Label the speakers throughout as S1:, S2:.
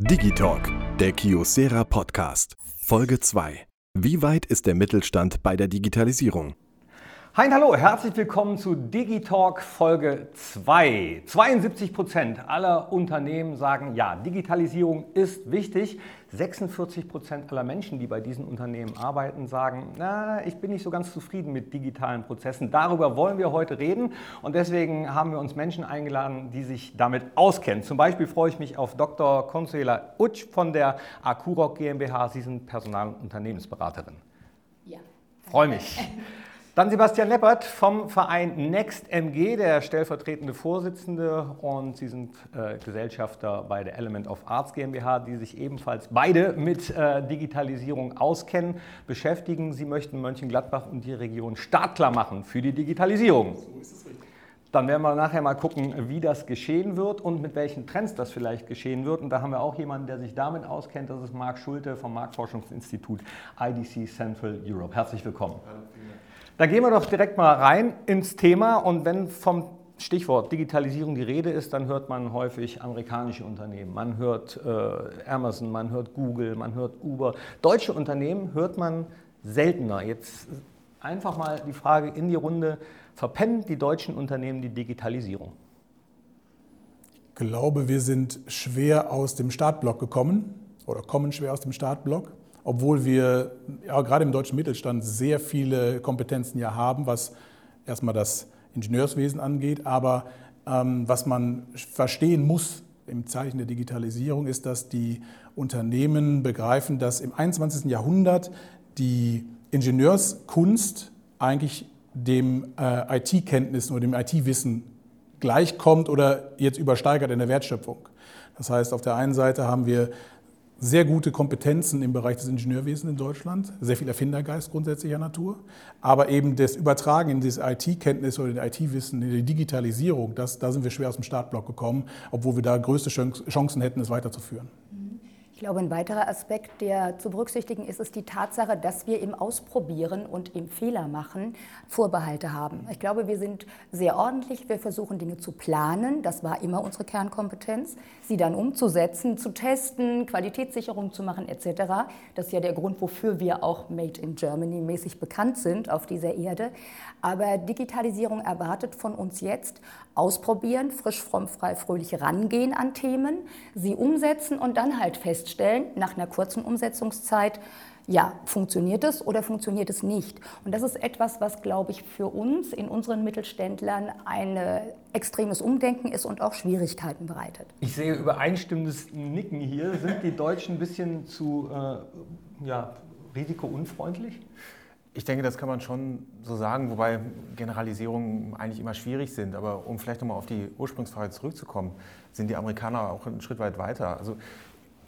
S1: Digitalk, der Kiosera Podcast. Folge 2. Wie weit ist der Mittelstand bei der Digitalisierung?
S2: Hi und hallo, herzlich willkommen zu Digitalk Folge 2. 72 Prozent aller Unternehmen sagen, ja, Digitalisierung ist wichtig. 46 Prozent aller Menschen, die bei diesen Unternehmen arbeiten, sagen, na, ich bin nicht so ganz zufrieden mit digitalen Prozessen. Darüber wollen wir heute reden und deswegen haben wir uns Menschen eingeladen, die sich damit auskennen. Zum Beispiel freue ich mich auf Dr. Consuela Utsch von der Akurok GmbH. Sie sind Personal- und Unternehmensberaterin. Ja. Freue mich. Dann Sebastian Leppert vom Verein NextMG, der stellvertretende Vorsitzende und Sie sind äh, Gesellschafter bei der Element of Arts GmbH, die sich ebenfalls beide mit äh, Digitalisierung auskennen, beschäftigen. Sie möchten Mönchengladbach und die Region startklar machen für die Digitalisierung. So ist es richtig. Dann werden wir nachher mal gucken, wie das geschehen wird und mit welchen Trends das vielleicht geschehen wird. Und da haben wir auch jemanden, der sich damit auskennt. Das ist Marc Schulte vom Marktforschungsinstitut IDC Central Europe. Herzlich willkommen. Hallo, da gehen wir doch direkt mal rein ins Thema und wenn vom Stichwort Digitalisierung die Rede ist, dann hört man häufig amerikanische Unternehmen, man hört äh, Amazon, man hört Google, man hört Uber. Deutsche Unternehmen hört man seltener. Jetzt einfach mal die Frage in die Runde, verpennen die deutschen Unternehmen die Digitalisierung?
S3: Ich glaube, wir sind schwer aus dem Startblock gekommen oder kommen schwer aus dem Startblock obwohl wir ja, gerade im deutschen Mittelstand sehr viele Kompetenzen ja haben, was erstmal das Ingenieurswesen angeht. Aber ähm, was man verstehen muss im Zeichen der Digitalisierung ist, dass die Unternehmen begreifen, dass im 21. Jahrhundert die Ingenieurskunst eigentlich dem äh, IT-Kenntnissen oder dem IT-Wissen gleichkommt oder jetzt übersteigert in der Wertschöpfung. Das heißt, auf der einen Seite haben wir sehr gute Kompetenzen im Bereich des Ingenieurwesens in Deutschland, sehr viel Erfindergeist grundsätzlicher Natur, aber eben das Übertragen in diese IT-Kenntnis oder in IT-Wissen, in die Digitalisierung, das, da sind wir schwer aus dem Startblock gekommen, obwohl wir da größte Chancen hätten, es weiterzuführen.
S4: Ich glaube, ein weiterer Aspekt, der zu berücksichtigen ist, ist die Tatsache, dass wir im Ausprobieren und im Fehler machen Vorbehalte haben. Ich glaube, wir sind sehr ordentlich. Wir versuchen Dinge zu planen. Das war immer unsere Kernkompetenz. Sie dann umzusetzen, zu testen, Qualitätssicherung zu machen etc. Das ist ja der Grund, wofür wir auch Made in Germany mäßig bekannt sind auf dieser Erde. Aber Digitalisierung erwartet von uns jetzt ausprobieren, frisch, fromm, frei, fröhlich rangehen an Themen, sie umsetzen und dann halt feststellen, nach einer kurzen Umsetzungszeit, ja, funktioniert es oder funktioniert es nicht? Und das ist etwas, was, glaube ich, für uns in unseren Mittelständlern ein extremes Umdenken ist und auch Schwierigkeiten bereitet.
S2: Ich sehe übereinstimmendes Nicken hier. Sind die Deutschen ein bisschen zu äh, ja, risikounfreundlich?
S5: Ich denke, das kann man schon so sagen, wobei Generalisierungen eigentlich immer schwierig sind. Aber um vielleicht nochmal auf die Ursprungsfrage zurückzukommen, sind die Amerikaner auch einen Schritt weit weiter. Also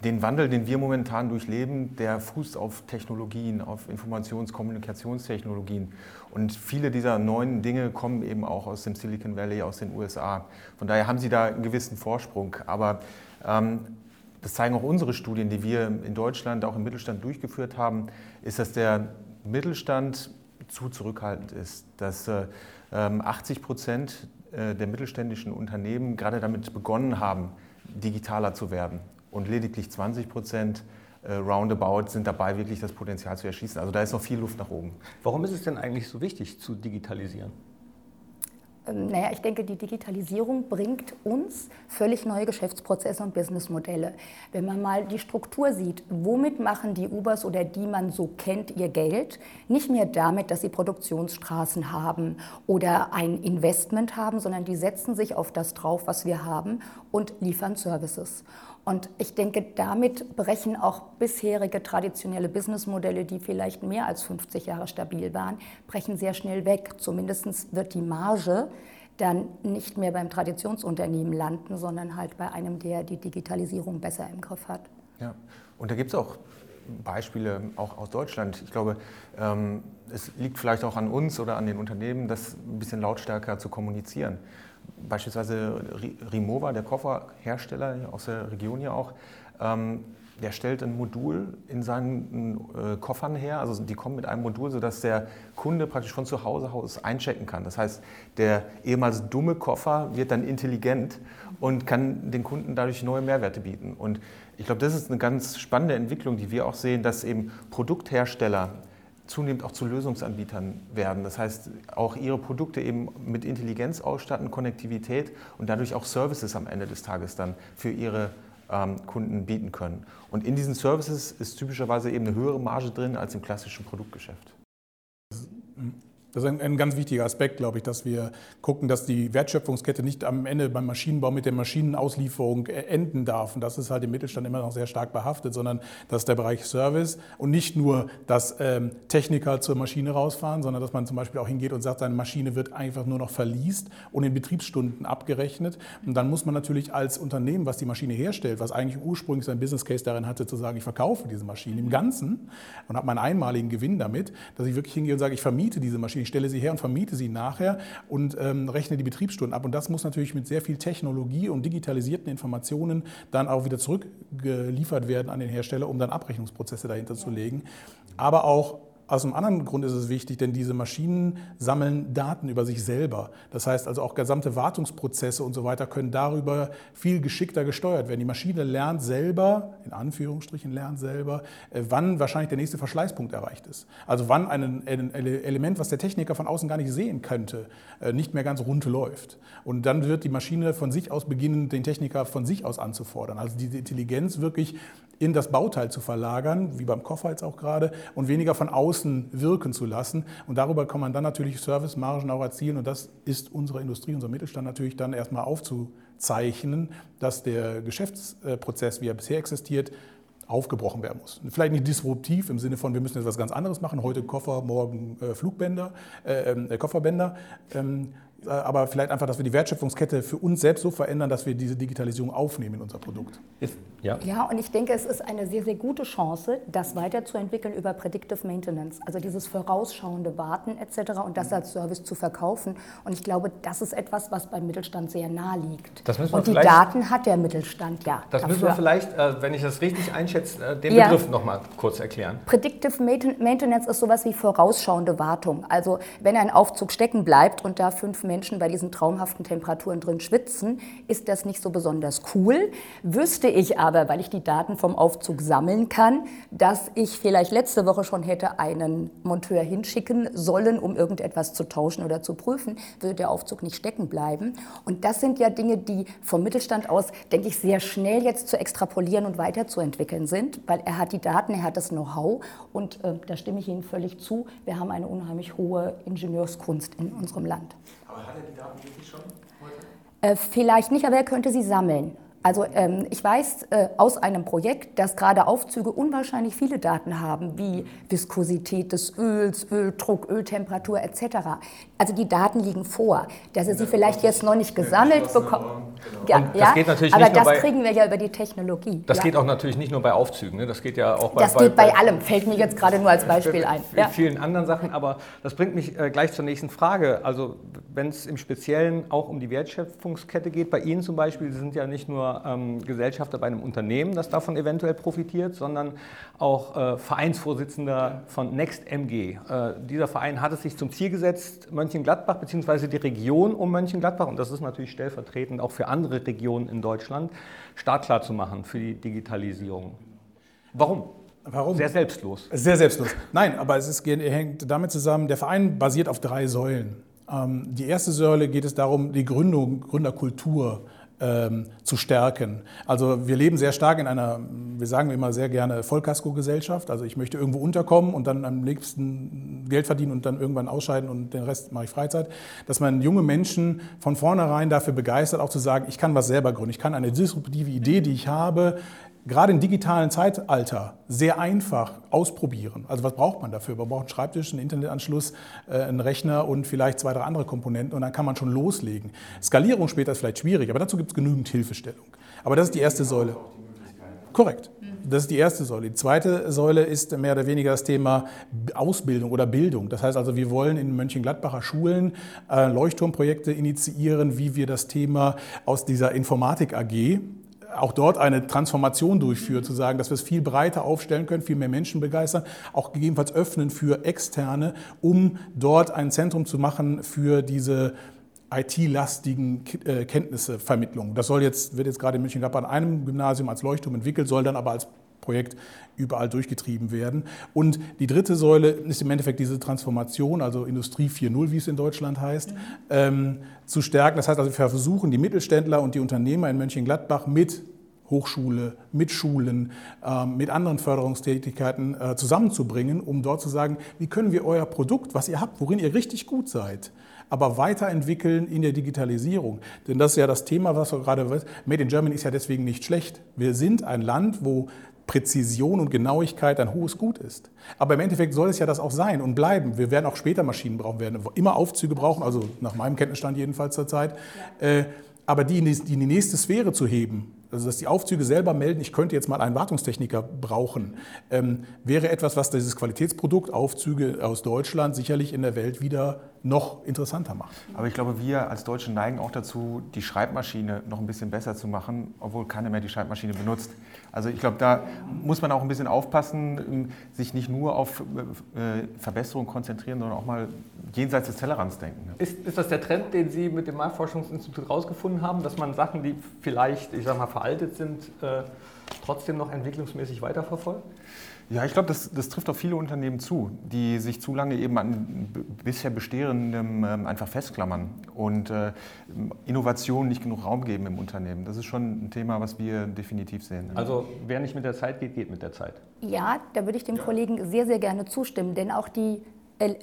S5: den Wandel, den wir momentan durchleben, der fußt auf Technologien, auf Informations-, Kommunikationstechnologien. Und viele dieser neuen Dinge kommen eben auch aus dem Silicon Valley, aus den USA. Von daher haben sie da einen gewissen Vorsprung. Aber ähm, das zeigen auch unsere Studien, die wir in Deutschland, auch im Mittelstand durchgeführt haben, ist, dass der Mittelstand zu zurückhaltend ist, dass äh, 80 ähm, Prozent äh, der mittelständischen Unternehmen gerade damit begonnen haben, digitaler zu werden und lediglich 20 Prozent äh, roundabout sind dabei, wirklich das Potenzial zu erschließen. Also da ist noch viel Luft nach oben.
S2: Warum ist es denn eigentlich so wichtig zu digitalisieren?
S4: Ähm, naja, ich denke, die Digitalisierung bringt uns völlig neue Geschäftsprozesse und Businessmodelle. Wenn man mal die Struktur sieht, womit machen die Ubers oder die man so kennt ihr Geld? Nicht mehr damit, dass sie Produktionsstraßen haben oder ein Investment haben, sondern die setzen sich auf das drauf, was wir haben und liefern Services. Und ich denke, damit brechen auch bisherige traditionelle Businessmodelle, die vielleicht mehr als 50 Jahre stabil waren, brechen sehr schnell weg. Zumindest wird die Marge dann nicht mehr beim Traditionsunternehmen landen, sondern halt bei einem, der die Digitalisierung besser im Griff hat.
S5: Ja, und da gibt es auch Beispiele auch aus Deutschland. Ich glaube, ähm, es liegt vielleicht auch an uns oder an den Unternehmen, das ein bisschen lautstärker zu kommunizieren beispielsweise Rimowa, der Kofferhersteller aus der Region hier auch, ähm, der stellt ein Modul in seinen äh, Koffern her. Also die kommen mit einem Modul, sodass der Kunde praktisch von zu Hause aus einchecken kann. Das heißt, der ehemals dumme Koffer wird dann intelligent und kann den Kunden dadurch neue Mehrwerte bieten. Und ich glaube, das ist eine ganz spannende Entwicklung, die wir auch sehen, dass eben Produkthersteller zunehmend auch zu Lösungsanbietern werden. Das heißt, auch ihre Produkte eben mit Intelligenz ausstatten, Konnektivität und dadurch auch Services am Ende des Tages dann für ihre ähm, Kunden bieten können. Und in diesen Services ist typischerweise eben eine höhere Marge drin als im klassischen Produktgeschäft.
S3: Das ist ein, ein, ganz wichtiger Aspekt, glaube ich, dass wir gucken, dass die Wertschöpfungskette nicht am Ende beim Maschinenbau mit der Maschinenauslieferung äh, enden darf. Und das ist halt im Mittelstand immer noch sehr stark behaftet, sondern das ist der Bereich Service und nicht nur, dass ähm, Techniker zur Maschine rausfahren, sondern dass man zum Beispiel auch hingeht und sagt, seine Maschine wird einfach nur noch verliest und in Betriebsstunden abgerechnet. Und dann muss man natürlich als Unternehmen, was die Maschine herstellt, was eigentlich ursprünglich sein Business Case darin hatte, zu sagen, ich verkaufe diese Maschine im Ganzen und habe meinen einmaligen Gewinn damit, dass ich wirklich hingehe und sage, ich vermiete diese Maschine ich stelle sie her und vermiete sie nachher und ähm, rechne die Betriebsstunden ab. Und das muss natürlich mit sehr viel Technologie und digitalisierten Informationen dann auch wieder zurückgeliefert werden an den Hersteller, um dann Abrechnungsprozesse dahinter zu legen. Aber auch aus einem anderen Grund ist es wichtig, denn diese Maschinen sammeln Daten über sich selber. Das heißt also auch gesamte Wartungsprozesse und so weiter können darüber viel geschickter gesteuert werden. Die Maschine lernt selber, in Anführungsstrichen lernt selber, äh, wann wahrscheinlich der nächste Verschleißpunkt erreicht ist. Also wann ein Element, was der Techniker von außen gar nicht sehen könnte, äh, nicht mehr ganz rund läuft. Und dann wird die Maschine von sich aus beginnen, den Techniker von sich aus anzufordern. Also diese Intelligenz wirklich in das Bauteil zu verlagern, wie beim Koffer jetzt auch gerade, und weniger von außen wirken zu lassen. Und darüber kann man dann natürlich Servicemargen auch erzielen. Und das ist unsere Industrie, unser Mittelstand natürlich dann erstmal aufzuzeichnen, dass der Geschäftsprozess, wie er bisher existiert, aufgebrochen werden muss. Vielleicht nicht disruptiv im Sinne von, wir müssen jetzt was ganz anderes machen, heute Koffer, morgen äh, Flugbänder, äh, äh, Kofferbänder, ähm, äh, aber vielleicht einfach, dass wir die Wertschöpfungskette für uns selbst so verändern, dass wir diese Digitalisierung aufnehmen in unser Produkt.
S4: Ja. ja, und ich denke, es ist eine sehr, sehr gute Chance, das weiterzuentwickeln über Predictive Maintenance, also dieses vorausschauende Warten etc. und das als Service zu verkaufen. Und ich glaube, das ist etwas, was beim Mittelstand sehr nahe liegt. und die Daten hat der Mittelstand ja.
S2: Das dafür. müssen wir vielleicht, äh, wenn ich das richtig einschätze, äh, den ja. Begriff noch mal kurz erklären.
S4: Predictive Maintenance ist sowas wie vorausschauende Wartung. Also wenn ein Aufzug stecken bleibt und da fünf Menschen bei diesen traumhaften Temperaturen drin schwitzen, ist das nicht so besonders cool. Wüsste ich aber, weil ich die Daten vom Aufzug sammeln kann, dass ich vielleicht letzte Woche schon hätte einen Monteur hinschicken sollen, um irgendetwas zu tauschen oder zu prüfen, würde der Aufzug nicht stecken bleiben. Und das sind ja Dinge, die vom Mittelstand aus, denke ich, sehr schnell jetzt zu extrapolieren und weiterzuentwickeln sind, weil er hat die Daten, er hat das Know-how und äh, da stimme ich Ihnen völlig zu. Wir haben eine unheimlich hohe Ingenieurskunst in unserem Land. Aber hat er die Daten wirklich schon heute? Äh, vielleicht nicht, aber er könnte sie sammeln. Also ähm, ich weiß äh, aus einem Projekt, dass gerade Aufzüge unwahrscheinlich viele Daten haben, wie Viskosität des Öls, Öldruck, Öltemperatur etc. Also die Daten liegen vor, dass er sie vielleicht jetzt noch nicht gesammelt bekommt.
S2: Genau. Ja, das geht natürlich
S4: aber
S2: nicht
S4: das
S2: bei,
S4: kriegen wir ja über die Technologie.
S2: Das ja. geht auch natürlich nicht nur bei Aufzügen, ne? das geht ja auch
S4: bei... Das geht bei, bei allem, fällt mir jetzt gerade nur als Beispiel ein.
S2: Ja. vielen anderen Sachen, aber das bringt mich äh, gleich zur nächsten Frage. Also wenn es im Speziellen auch um die Wertschöpfungskette geht, bei Ihnen zum Beispiel, Sie sind ja nicht nur ähm, Gesellschafter bei einem Unternehmen, das davon eventuell profitiert, sondern auch äh, Vereinsvorsitzender von NextMG. Äh, dieser Verein hat es sich zum Ziel gesetzt, Mönchengladbach bzw. die Region um Mönchengladbach, und das ist natürlich stellvertretend auch für andere Regionen in Deutschland, startklar zu machen für die Digitalisierung. Warum?
S3: Warum?
S2: Sehr selbstlos.
S3: Sehr selbstlos. Nein, aber es ist, hängt damit zusammen, der Verein basiert auf drei Säulen. Ähm, die erste Säule geht es darum, die Gründung, Gründerkultur ähm, zu stärken. Also wir leben sehr stark in einer, wir sagen immer sehr gerne, Vollkasko-Gesellschaft. Also ich möchte irgendwo unterkommen und dann am liebsten Geld verdienen und dann irgendwann ausscheiden und den Rest mache ich Freizeit. Dass man junge Menschen von vornherein dafür begeistert, auch zu sagen, ich kann was selber gründen. Ich kann eine disruptive Idee, die ich habe, gerade im digitalen Zeitalter sehr einfach ausprobieren. Also was braucht man dafür? Man braucht einen Schreibtisch, einen Internetanschluss, äh, einen Rechner und vielleicht zwei, drei andere Komponenten und dann kann man schon loslegen. Skalierung später ist vielleicht schwierig, aber dazu gibt es genügend Hilfestellung. Aber das ist die erste Säule. Korrekt. Das ist die erste Säule. Die zweite Säule ist mehr oder weniger das Thema Ausbildung oder Bildung. Das heißt also, wir wollen in Mönchengladbacher Schulen äh, Leuchtturmprojekte initiieren, wie wir das Thema aus dieser Informatik AG auch dort eine Transformation durchführen, zu sagen, dass wir es viel breiter aufstellen können, viel mehr Menschen begeistern, auch gegebenenfalls öffnen für Externe, um dort ein Zentrum zu machen für diese IT-lastigen äh, Kenntnissevermittlung. Das soll jetzt, wird jetzt gerade in München-Gladbach an einem Gymnasium als Leuchtturm entwickelt, soll dann aber als Projekt überall durchgetrieben werden. Und die dritte Säule ist im Endeffekt diese Transformation, also Industrie 4.0, wie es in Deutschland heißt, mhm. ähm, zu stärken. Das heißt also, wir versuchen, die Mittelständler und die Unternehmer in Mönchengladbach mit Hochschule, mit Schulen, ähm, mit anderen Förderungstätigkeiten äh, zusammenzubringen, um dort zu sagen, wie können wir euer Produkt, was ihr habt, worin ihr richtig gut seid, aber weiterentwickeln in der Digitalisierung. Denn das ist ja das Thema, was wir gerade. Made in Germany ist ja deswegen nicht schlecht. Wir sind ein Land, wo Präzision und Genauigkeit ein hohes Gut ist. Aber im Endeffekt soll es ja das auch sein und bleiben. Wir werden auch später Maschinen brauchen, werden immer Aufzüge brauchen, also nach meinem Kenntnisstand jedenfalls zurzeit. Ja. Äh, aber die in die nächste Sphäre zu heben, also dass die Aufzüge selber melden, ich könnte jetzt mal einen Wartungstechniker brauchen, ähm, wäre etwas, was dieses Qualitätsprodukt Aufzüge aus Deutschland sicherlich in der Welt wieder noch interessanter macht.
S5: Aber ich glaube, wir als Deutsche neigen auch dazu, die Schreibmaschine noch ein bisschen besser zu machen, obwohl keiner mehr die Schreibmaschine benutzt. Also ich glaube, da muss man auch ein bisschen aufpassen, ähm, sich nicht nur auf äh, Verbesserung konzentrieren, sondern auch mal jenseits des Tellerrands denken. Ne?
S2: Ist, ist das der Trend, den Sie mit dem Marktforschungsinstitut rausgefunden haben, dass man Sachen, die vielleicht, ich sage mal, veraltet sind, äh, trotzdem noch entwicklungsmäßig weiterverfolgt?
S5: Ja, ich glaube, das, das, trifft auf viele Unternehmen zu, die sich zu lange eben an bisher Bestehendem ähm, einfach festklammern und äh, Innovationen nicht genug Raum geben im Unternehmen. Das ist schon ein Thema, was wir definitiv sehen.
S2: Also wer nicht mit der Zeit geht, geht mit der Zeit.
S4: Ja, da würde ich dem Kollegen sehr, sehr gerne zustimmen, denn auch die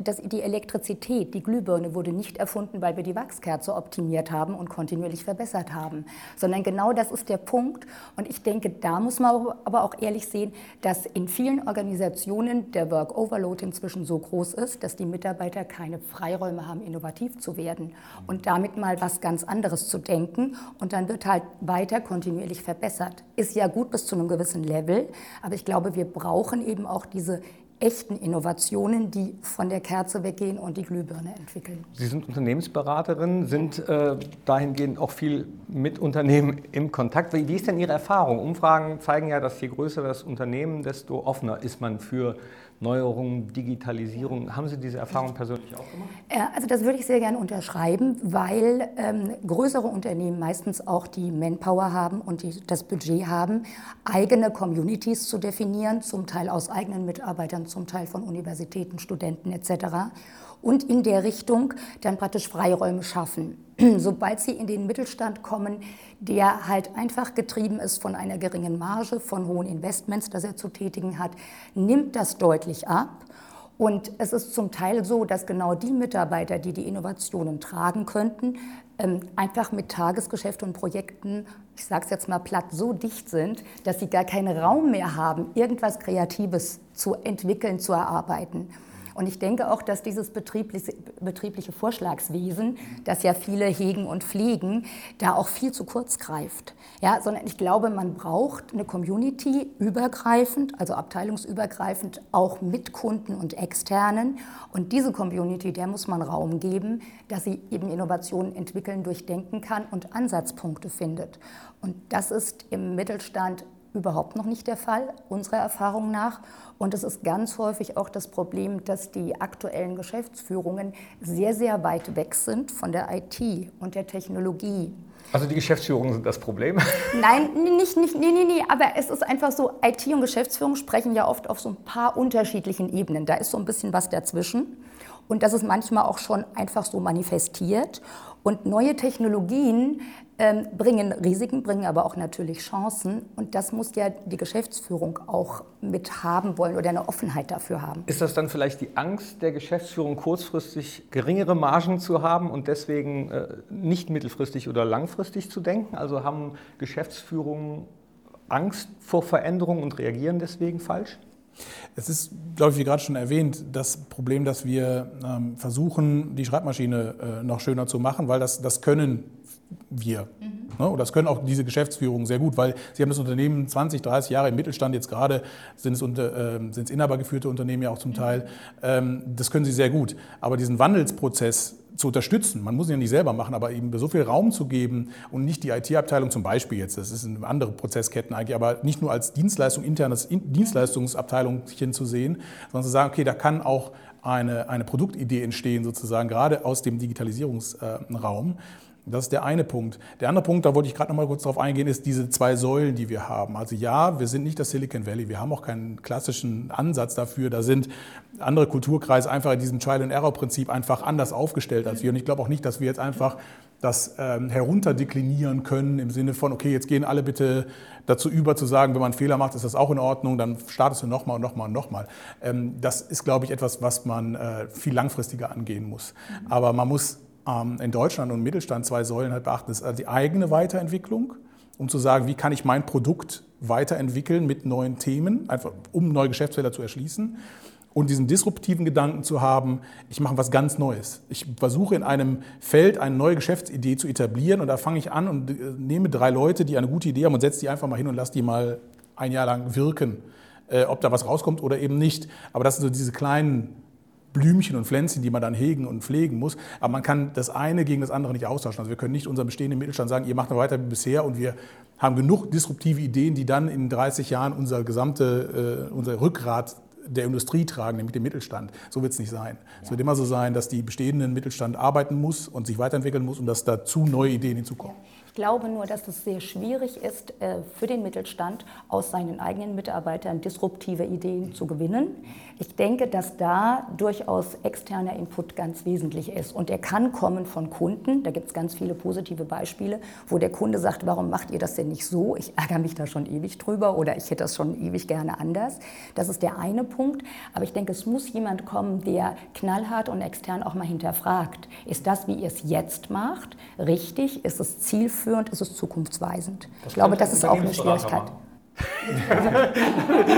S4: das, die Elektrizität, die Glühbirne wurde nicht erfunden, weil wir die Wachskerze optimiert haben und kontinuierlich verbessert haben, sondern genau das ist der Punkt. Und ich denke, da muss man aber auch ehrlich sehen, dass in vielen Organisationen der Work Overload inzwischen so groß ist, dass die Mitarbeiter keine Freiräume haben, innovativ zu werden und damit mal was ganz anderes zu denken. Und dann wird halt weiter kontinuierlich verbessert. Ist ja gut bis zu einem gewissen Level, aber ich glaube, wir brauchen eben auch diese echten Innovationen, die von der Kerze weggehen und die Glühbirne entwickeln.
S2: Sie sind Unternehmensberaterin, sind äh, dahingehend auch viel mit Unternehmen im Kontakt. Wie ist denn Ihre Erfahrung? Umfragen zeigen ja, dass je größer das Unternehmen, desto offener ist man für Neuerungen, Digitalisierung. Haben Sie diese Erfahrung persönlich auch gemacht?
S4: Also das würde ich sehr gerne unterschreiben, weil ähm, größere Unternehmen meistens auch die Manpower haben und die, das Budget haben, eigene Communities zu definieren, zum Teil aus eigenen Mitarbeitern, zum Teil von Universitäten, Studenten etc. Und in der Richtung dann praktisch Freiräume schaffen. Sobald sie in den Mittelstand kommen, der halt einfach getrieben ist von einer geringen Marge, von hohen Investments, das er zu tätigen hat, nimmt das deutlich ab. Und es ist zum Teil so, dass genau die Mitarbeiter, die die Innovationen tragen könnten, ähm, einfach mit Tagesgeschäft und Projekten, ich sage es jetzt mal platt, so dicht sind, dass sie gar keinen Raum mehr haben, irgendwas Kreatives zu entwickeln, zu erarbeiten. Und ich denke auch, dass dieses betriebliche, betriebliche Vorschlagswesen, das ja viele hegen und pflegen, da auch viel zu kurz greift. Ja, sondern ich glaube, man braucht eine Community übergreifend, also abteilungsübergreifend, auch mit Kunden und Externen. Und diese Community, der muss man Raum geben, dass sie eben Innovationen entwickeln, durchdenken kann und Ansatzpunkte findet. Und das ist im Mittelstand überhaupt noch nicht der Fall, unserer Erfahrung nach. Und es ist ganz häufig auch das Problem, dass die aktuellen Geschäftsführungen sehr, sehr weit weg sind von der IT und der Technologie.
S2: Also die Geschäftsführungen sind das Problem?
S4: Nein, nicht, nicht, nee, nee, nee, aber es ist einfach so, IT und Geschäftsführung sprechen ja oft auf so ein paar unterschiedlichen Ebenen. Da ist so ein bisschen was dazwischen. Und das ist manchmal auch schon einfach so manifestiert. Und neue Technologien ähm, bringen Risiken, bringen aber auch natürlich Chancen. Und das muss ja die Geschäftsführung auch mit haben wollen oder eine Offenheit dafür haben.
S2: Ist das dann vielleicht die Angst der Geschäftsführung, kurzfristig geringere Margen zu haben und deswegen äh, nicht mittelfristig oder langfristig zu denken? Also haben Geschäftsführungen Angst vor Veränderungen und reagieren deswegen falsch?
S3: Es ist, glaube ich, wie gerade schon erwähnt, das Problem, dass wir ähm, versuchen, die Schreibmaschine äh, noch schöner zu machen, weil das, das können wir. Mhm. Ne? Und das können auch diese Geschäftsführungen sehr gut, weil sie haben das Unternehmen 20, 30 Jahre im Mittelstand, jetzt gerade sind es, unter, äh, sind es inhabergeführte Unternehmen ja auch zum mhm. Teil. Ähm, das können sie sehr gut. Aber diesen Wandelsprozess zu unterstützen, man muss ihn ja nicht selber machen, aber eben so viel Raum zu geben und nicht die IT-Abteilung zum Beispiel jetzt, das ist eine andere Prozessketten eigentlich, aber nicht nur als Dienstleistung, internes Dienstleistungsabteilung zu sehen, sondern zu sagen, okay, da kann auch eine, eine Produktidee entstehen, sozusagen, gerade aus dem Digitalisierungsraum. Das ist der eine Punkt. Der andere Punkt, da wollte ich gerade noch mal kurz darauf eingehen, ist diese zwei Säulen, die wir haben. Also ja, wir sind nicht das Silicon Valley, wir haben auch keinen klassischen Ansatz dafür. Da sind andere Kulturkreise einfach in diesem Trial-and-Error-Prinzip einfach anders aufgestellt als wir. Und ich glaube auch nicht, dass wir jetzt einfach das ähm, herunterdeklinieren können im Sinne von, okay, jetzt gehen alle bitte dazu über zu sagen, wenn man einen Fehler macht, ist das auch in Ordnung, dann startest du nochmal und nochmal und nochmal. Ähm, das ist, glaube ich, etwas, was man äh, viel langfristiger angehen muss. Aber man muss in Deutschland und im Mittelstand zwei Säulen halt beachten. Das ist also die eigene Weiterentwicklung, um zu sagen, wie kann ich mein Produkt weiterentwickeln mit neuen Themen, einfach um neue Geschäftsfelder zu erschließen. Und diesen disruptiven Gedanken zu haben, ich mache was ganz Neues. Ich versuche in einem Feld eine neue Geschäftsidee zu etablieren und da fange ich an und äh, nehme drei Leute, die eine gute Idee haben und setze die einfach mal hin und lasse die mal ein Jahr lang wirken, äh, ob da was rauskommt oder eben nicht. Aber das sind so diese kleinen Blümchen und Pflänzchen, die man dann hegen und pflegen muss. Aber man kann das eine gegen das andere nicht austauschen. Also wir können nicht unserem bestehenden Mittelstand sagen, ihr macht noch weiter wie bisher und wir haben genug disruptive Ideen, die dann in 30 Jahren unser gesamte, äh, unser Rückgrat der Industrie tragen, nämlich den Mittelstand. So wird es nicht sein. Ja. Es wird immer so sein, dass die bestehenden Mittelstand arbeiten muss und sich weiterentwickeln muss und dass dazu neue Ideen hinzukommen.
S4: Glaube nur, dass es sehr schwierig ist, äh, für den Mittelstand aus seinen eigenen Mitarbeitern disruptive Ideen zu gewinnen. Ich denke, dass da durchaus externer Input ganz wesentlich ist. Und er kann kommen von Kunden. Da gibt es ganz viele positive Beispiele, wo der Kunde sagt, warum macht ihr das denn nicht so? Ich ärgere mich da schon ewig drüber oder ich hätte das schon ewig gerne anders. Das ist der eine Punkt. Aber ich denke, es muss jemand kommen, der knallhart und extern auch mal hinterfragt. Ist das, wie ihr es jetzt macht, richtig? Ist es zielführend? Ist es zukunftsweisend? Das ich glaube, das ist auch eine Schwierigkeit.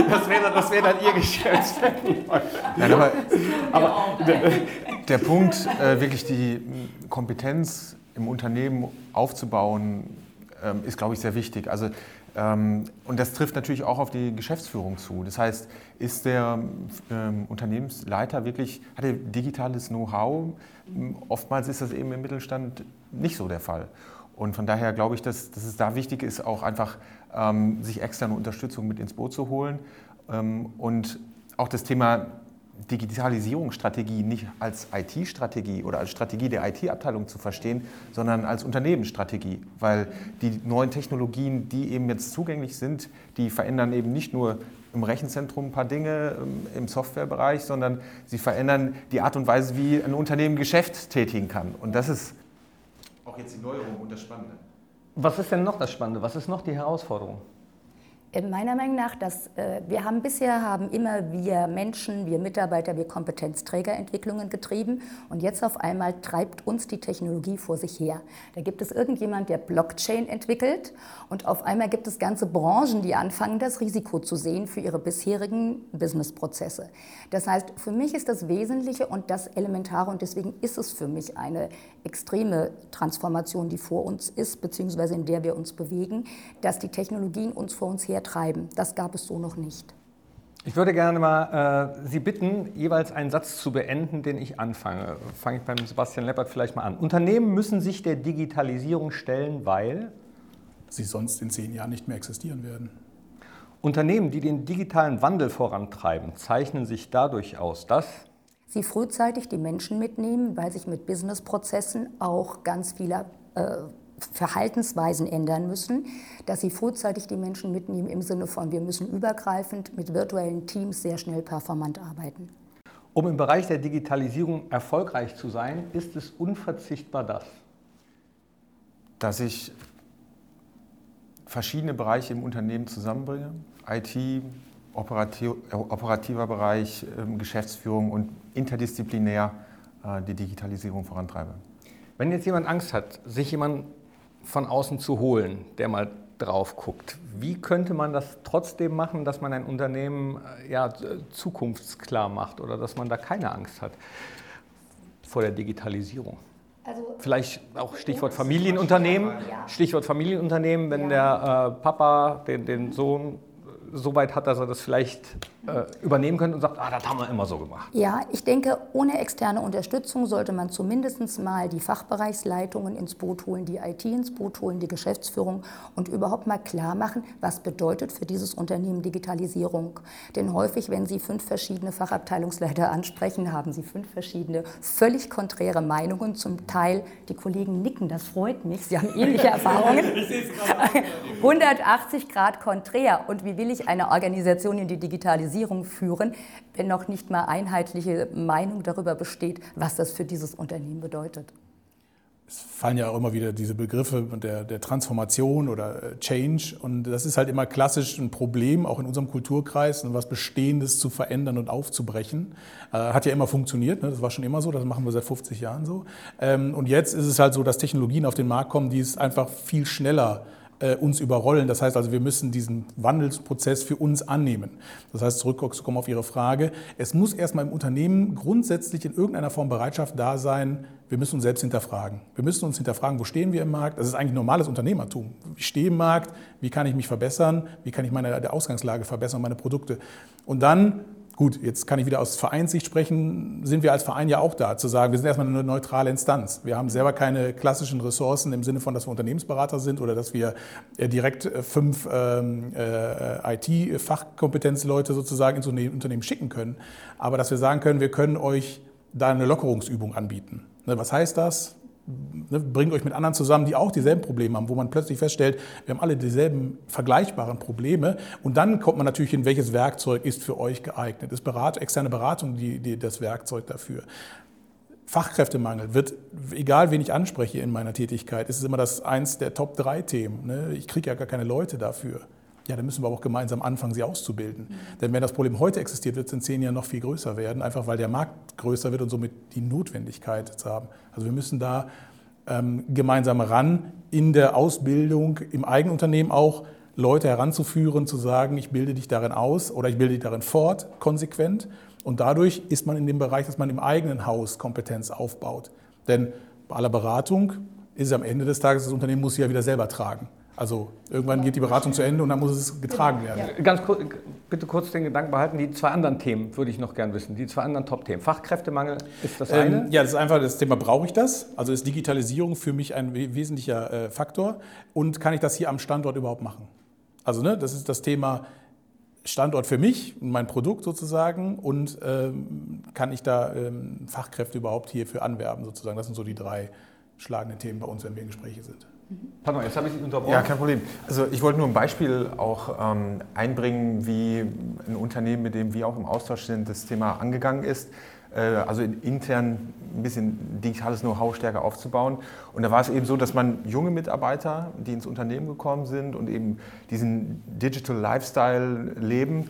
S5: Das wäre das wär dann Ihr Geschäftsfeld. Nein, aber, aber der, der, Punkt, äh, wirklich die Kompetenz im Unternehmen aufzubauen, ähm, ist, glaube ich, sehr wichtig. Also, ähm, und das trifft natürlich auch auf die Geschäftsführung zu. Das heißt, ist der ähm, Unternehmensleiter wirklich, hat er digitales Know-how? Oftmals ist das eben im Mittelstand nicht so der Fall. Und von daher glaube ich, dass, dass es da wichtig ist, auch einfach ähm, sich externe Unterstützung mit ins Boot zu holen. Ähm, und auch das Thema Digitalisierungsstrategie nicht als IT-Strategie oder als Strategie der IT-Abteilung zu verstehen, sondern als Unternehmensstrategie, weil die neuen Technologien, die eben jetzt zugänglich sind, die verändern eben nicht nur im Rechenzentrum ein paar Dinge ähm, im Softwarebereich, sondern sie verändern die Art und Weise, wie ein Unternehmen Geschäft tätigen kann. Und das ist auch jetzt die Neuerung und das Spannende.
S2: Was ist denn noch das Spannende? Was ist noch die Herausforderung?
S4: Meiner Meinung nach, dass äh, wir haben bisher haben immer wir Menschen, wir Mitarbeiter, wir Kompetenzträger Entwicklungen getrieben und jetzt auf einmal treibt uns die Technologie vor sich her. Da gibt es irgendjemand, der Blockchain entwickelt und auf einmal gibt es ganze Branchen, die anfangen, das Risiko zu sehen für ihre bisherigen Businessprozesse. Das heißt, für mich ist das Wesentliche und das Elementare und deswegen ist es für mich eine extreme Transformation, die vor uns ist, beziehungsweise in der wir uns bewegen, dass die Technologien uns vor uns her treiben. Das gab es so noch nicht.
S2: Ich würde gerne mal äh, Sie bitten, jeweils einen Satz zu beenden, den ich anfange. Fange ich beim Sebastian Leppert vielleicht mal an. Unternehmen müssen sich der Digitalisierung stellen, weil
S3: sie sonst in zehn Jahren nicht mehr existieren werden.
S2: Unternehmen, die den digitalen Wandel vorantreiben, zeichnen sich dadurch aus, dass
S4: sie frühzeitig die Menschen mitnehmen, weil sich mit Businessprozessen auch ganz viele äh, Verhaltensweisen ändern müssen, dass sie frühzeitig die Menschen mitnehmen im Sinne von, wir müssen übergreifend mit virtuellen Teams sehr schnell performant arbeiten.
S2: Um im Bereich der Digitalisierung erfolgreich zu sein, ist es unverzichtbar das,
S5: dass ich verschiedene Bereiche im Unternehmen zusammenbringe, IT, operativer Bereich, ähm, Geschäftsführung und interdisziplinär äh, die Digitalisierung vorantreibe.
S2: Wenn jetzt jemand Angst hat, sich jemand von außen zu holen, der mal drauf guckt. Wie könnte man das trotzdem machen, dass man ein Unternehmen äh, ja, zukunftsklar macht oder dass man da keine Angst hat vor der Digitalisierung? Also, Vielleicht auch Stichwort Familienunternehmen. Stichwort Familienunternehmen, wenn der äh, Papa den, den Sohn so weit hat, dass er das vielleicht äh, übernehmen könnte und sagt, ah, das haben wir immer so gemacht.
S4: Ja, ich denke, ohne externe Unterstützung sollte man zumindest mal die Fachbereichsleitungen ins Boot holen, die IT ins Boot holen, die Geschäftsführung und überhaupt mal klar machen, was bedeutet für dieses Unternehmen Digitalisierung. Denn häufig, wenn Sie fünf verschiedene Fachabteilungsleiter ansprechen, haben Sie fünf verschiedene, völlig konträre Meinungen. Zum Teil, die Kollegen nicken, das freut mich, Sie haben ähnliche Erfahrungen. 180 Grad konträr. Und wie will ich eine Organisation in die Digitalisierung führen, wenn noch nicht mal einheitliche Meinung darüber besteht, was das für dieses Unternehmen bedeutet.
S3: Es fallen ja auch immer wieder diese Begriffe der, der, Transformation oder äh, Change. Und das ist halt immer klassisch ein Problem, auch in unserem Kulturkreis, was Bestehendes zu verändern und aufzubrechen. Äh, hat ja immer funktioniert, ne? das war schon immer so, das machen wir seit 50 Jahren so. Ähm, und jetzt ist es halt so, dass Technologien auf den Markt kommen, die es einfach viel schneller äh, uns überrollen. Das heißt also, wir müssen diesen Wandelsprozess für uns annehmen. Das heißt, zurückzukommen auf Ihre Frage, es muss erstmal im Unternehmen grundsätzlich in irgendeiner Form Bereitschaft da sein, wir müssen uns selbst hinterfragen. Wir müssen uns hinterfragen, wo stehen wir im Markt? Das ist eigentlich normales Unternehmertum. Ich stehe im Markt, wie kann ich mich verbessern? Wie kann ich meine Ausgangslage verbessern, meine Produkte? Und dann Gut, jetzt kann ich wieder aus Vereinssicht sprechen, sind wir als Verein ja auch da, zu sagen, wir sind erstmal eine neutrale Instanz. Wir haben selber keine klassischen Ressourcen im Sinne von, dass wir Unternehmensberater sind oder dass wir äh, direkt äh, fünf ähm, äh, IT-Fachkompetenzleute sozusagen ins Unternehmen schicken können. Aber dass wir sagen können, wir können euch da eine Lockerungsübung anbieten. Ne, was heißt das? Ne, bringt euch mit anderen zusammen, die auch dieselben Probleme haben, wo man plötzlich feststellt, wir haben alle dieselben vergleichbaren Probleme. Und dann kommt man natürlich hin, welches Werkzeug ist für euch geeignet. Ist Berat, externe Beratung die, die, das Werkzeug dafür? Fachkräftemangel wird, egal wen ich anspreche in meiner Tätigkeit, ist es immer das eins der Top drei Themen. Ne? Ich kriege ja gar keine Leute dafür. Ja, dann müssen wir auch gemeinsam anfangen, sie auszubilden. Mhm. Denn wenn das Problem heute existiert, wird es in zehn Jahren noch viel größer werden, einfach weil der Markt größer wird und somit die Notwendigkeit zu haben. Also wir müssen da ähm, gemeinsam ran, in der Ausbildung, im eigenen Unternehmen auch Leute heranzuführen, zu sagen, ich bilde dich darin aus oder ich bilde dich darin fort, konsequent. Und dadurch ist man in dem Bereich, dass man im eigenen Haus Kompetenz aufbaut. Denn bei aller Beratung ist es am Ende des Tages, das Unternehmen muss sie ja wieder selber tragen. Also irgendwann geht die Beratung zu Ende und dann muss es getragen werden.
S2: Ja. Ganz kurz, bitte kurz den Gedanken behalten. Die zwei anderen Themen würde ich noch gern wissen. Die zwei anderen Top-Themen. Fachkräftemangel ist das eine?
S3: Ähm, ja, das ist einfach das Thema, brauche ich das? Also ist Digitalisierung für mich ein wesentlicher äh, Faktor? Und kann ich das hier am Standort überhaupt machen? Also ne, das ist das Thema Standort für mich, mein Produkt sozusagen. Und ähm, kann ich da ähm, Fachkräfte überhaupt hierfür anwerben sozusagen? Das sind so die drei schlagenden Themen bei uns, wenn wir in Gespräche sind.
S5: Pardon, jetzt habe ich Sie unterbrochen. Ja, kein Problem. Also ich wollte nur ein Beispiel auch ähm, einbringen, wie ein Unternehmen, mit dem wir auch im Austausch sind, das Thema angegangen ist. Äh, also intern ein bisschen digitales Know-how stärker aufzubauen. Und da war es eben so, dass man junge Mitarbeiter, die ins Unternehmen gekommen sind und eben diesen Digital Lifestyle leben,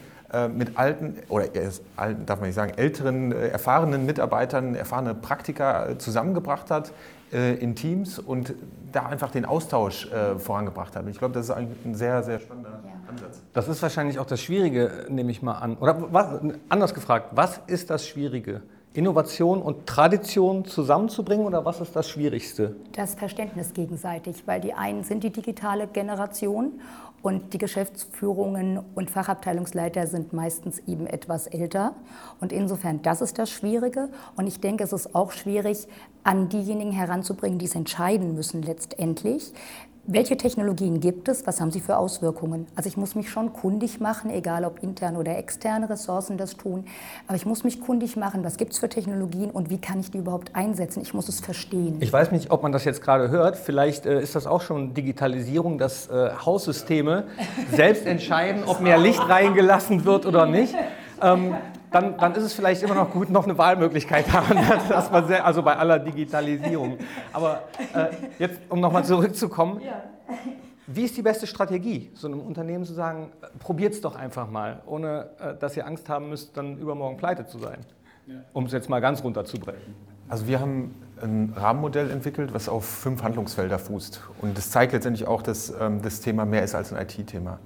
S5: mit alten, oder darf man nicht sagen, älteren, äh, erfahrenen Mitarbeitern, erfahrene Praktiker zusammengebracht hat äh, in Teams und da einfach den Austausch äh, vorangebracht hat. ich glaube, das ist eigentlich ein sehr, sehr spannender ja. Ansatz.
S2: Das ist wahrscheinlich auch das Schwierige, nehme ich mal an. Oder was, anders gefragt, was ist das Schwierige? Innovation und Tradition zusammenzubringen oder was ist das Schwierigste?
S4: Das Verständnis gegenseitig, weil die einen sind die digitale Generation und die Geschäftsführungen und Fachabteilungsleiter sind meistens eben etwas älter. Und insofern, das ist das Schwierige. Und ich denke, es ist auch schwierig, an diejenigen heranzubringen, die es entscheiden müssen letztendlich. Welche Technologien gibt es? Was haben sie für Auswirkungen? Also ich muss mich schon kundig machen, egal ob interne oder externe Ressourcen das tun. Aber ich muss mich kundig machen, was gibt es für Technologien und wie kann ich die überhaupt einsetzen? Ich muss es verstehen.
S2: Ich weiß nicht, ob man das jetzt gerade hört. Vielleicht äh, ist das auch schon Digitalisierung, dass äh, Haussysteme selbst entscheiden, ob mehr Licht reingelassen wird oder nicht. Ähm, dann, dann ist es vielleicht immer noch gut, noch eine Wahlmöglichkeit haben, dass man sehr, also bei aller Digitalisierung. Aber äh, jetzt, um nochmal zurückzukommen, wie ist die beste Strategie, so einem Unternehmen zu sagen, probiert es doch einfach mal, ohne äh, dass ihr Angst haben müsst, dann übermorgen pleite zu sein, um es jetzt mal ganz runterzubrechen?
S5: Also wir haben ein Rahmenmodell entwickelt, was auf fünf Handlungsfelder fußt. Und das zeigt letztendlich auch, dass ähm, das Thema mehr ist als ein IT-Thema.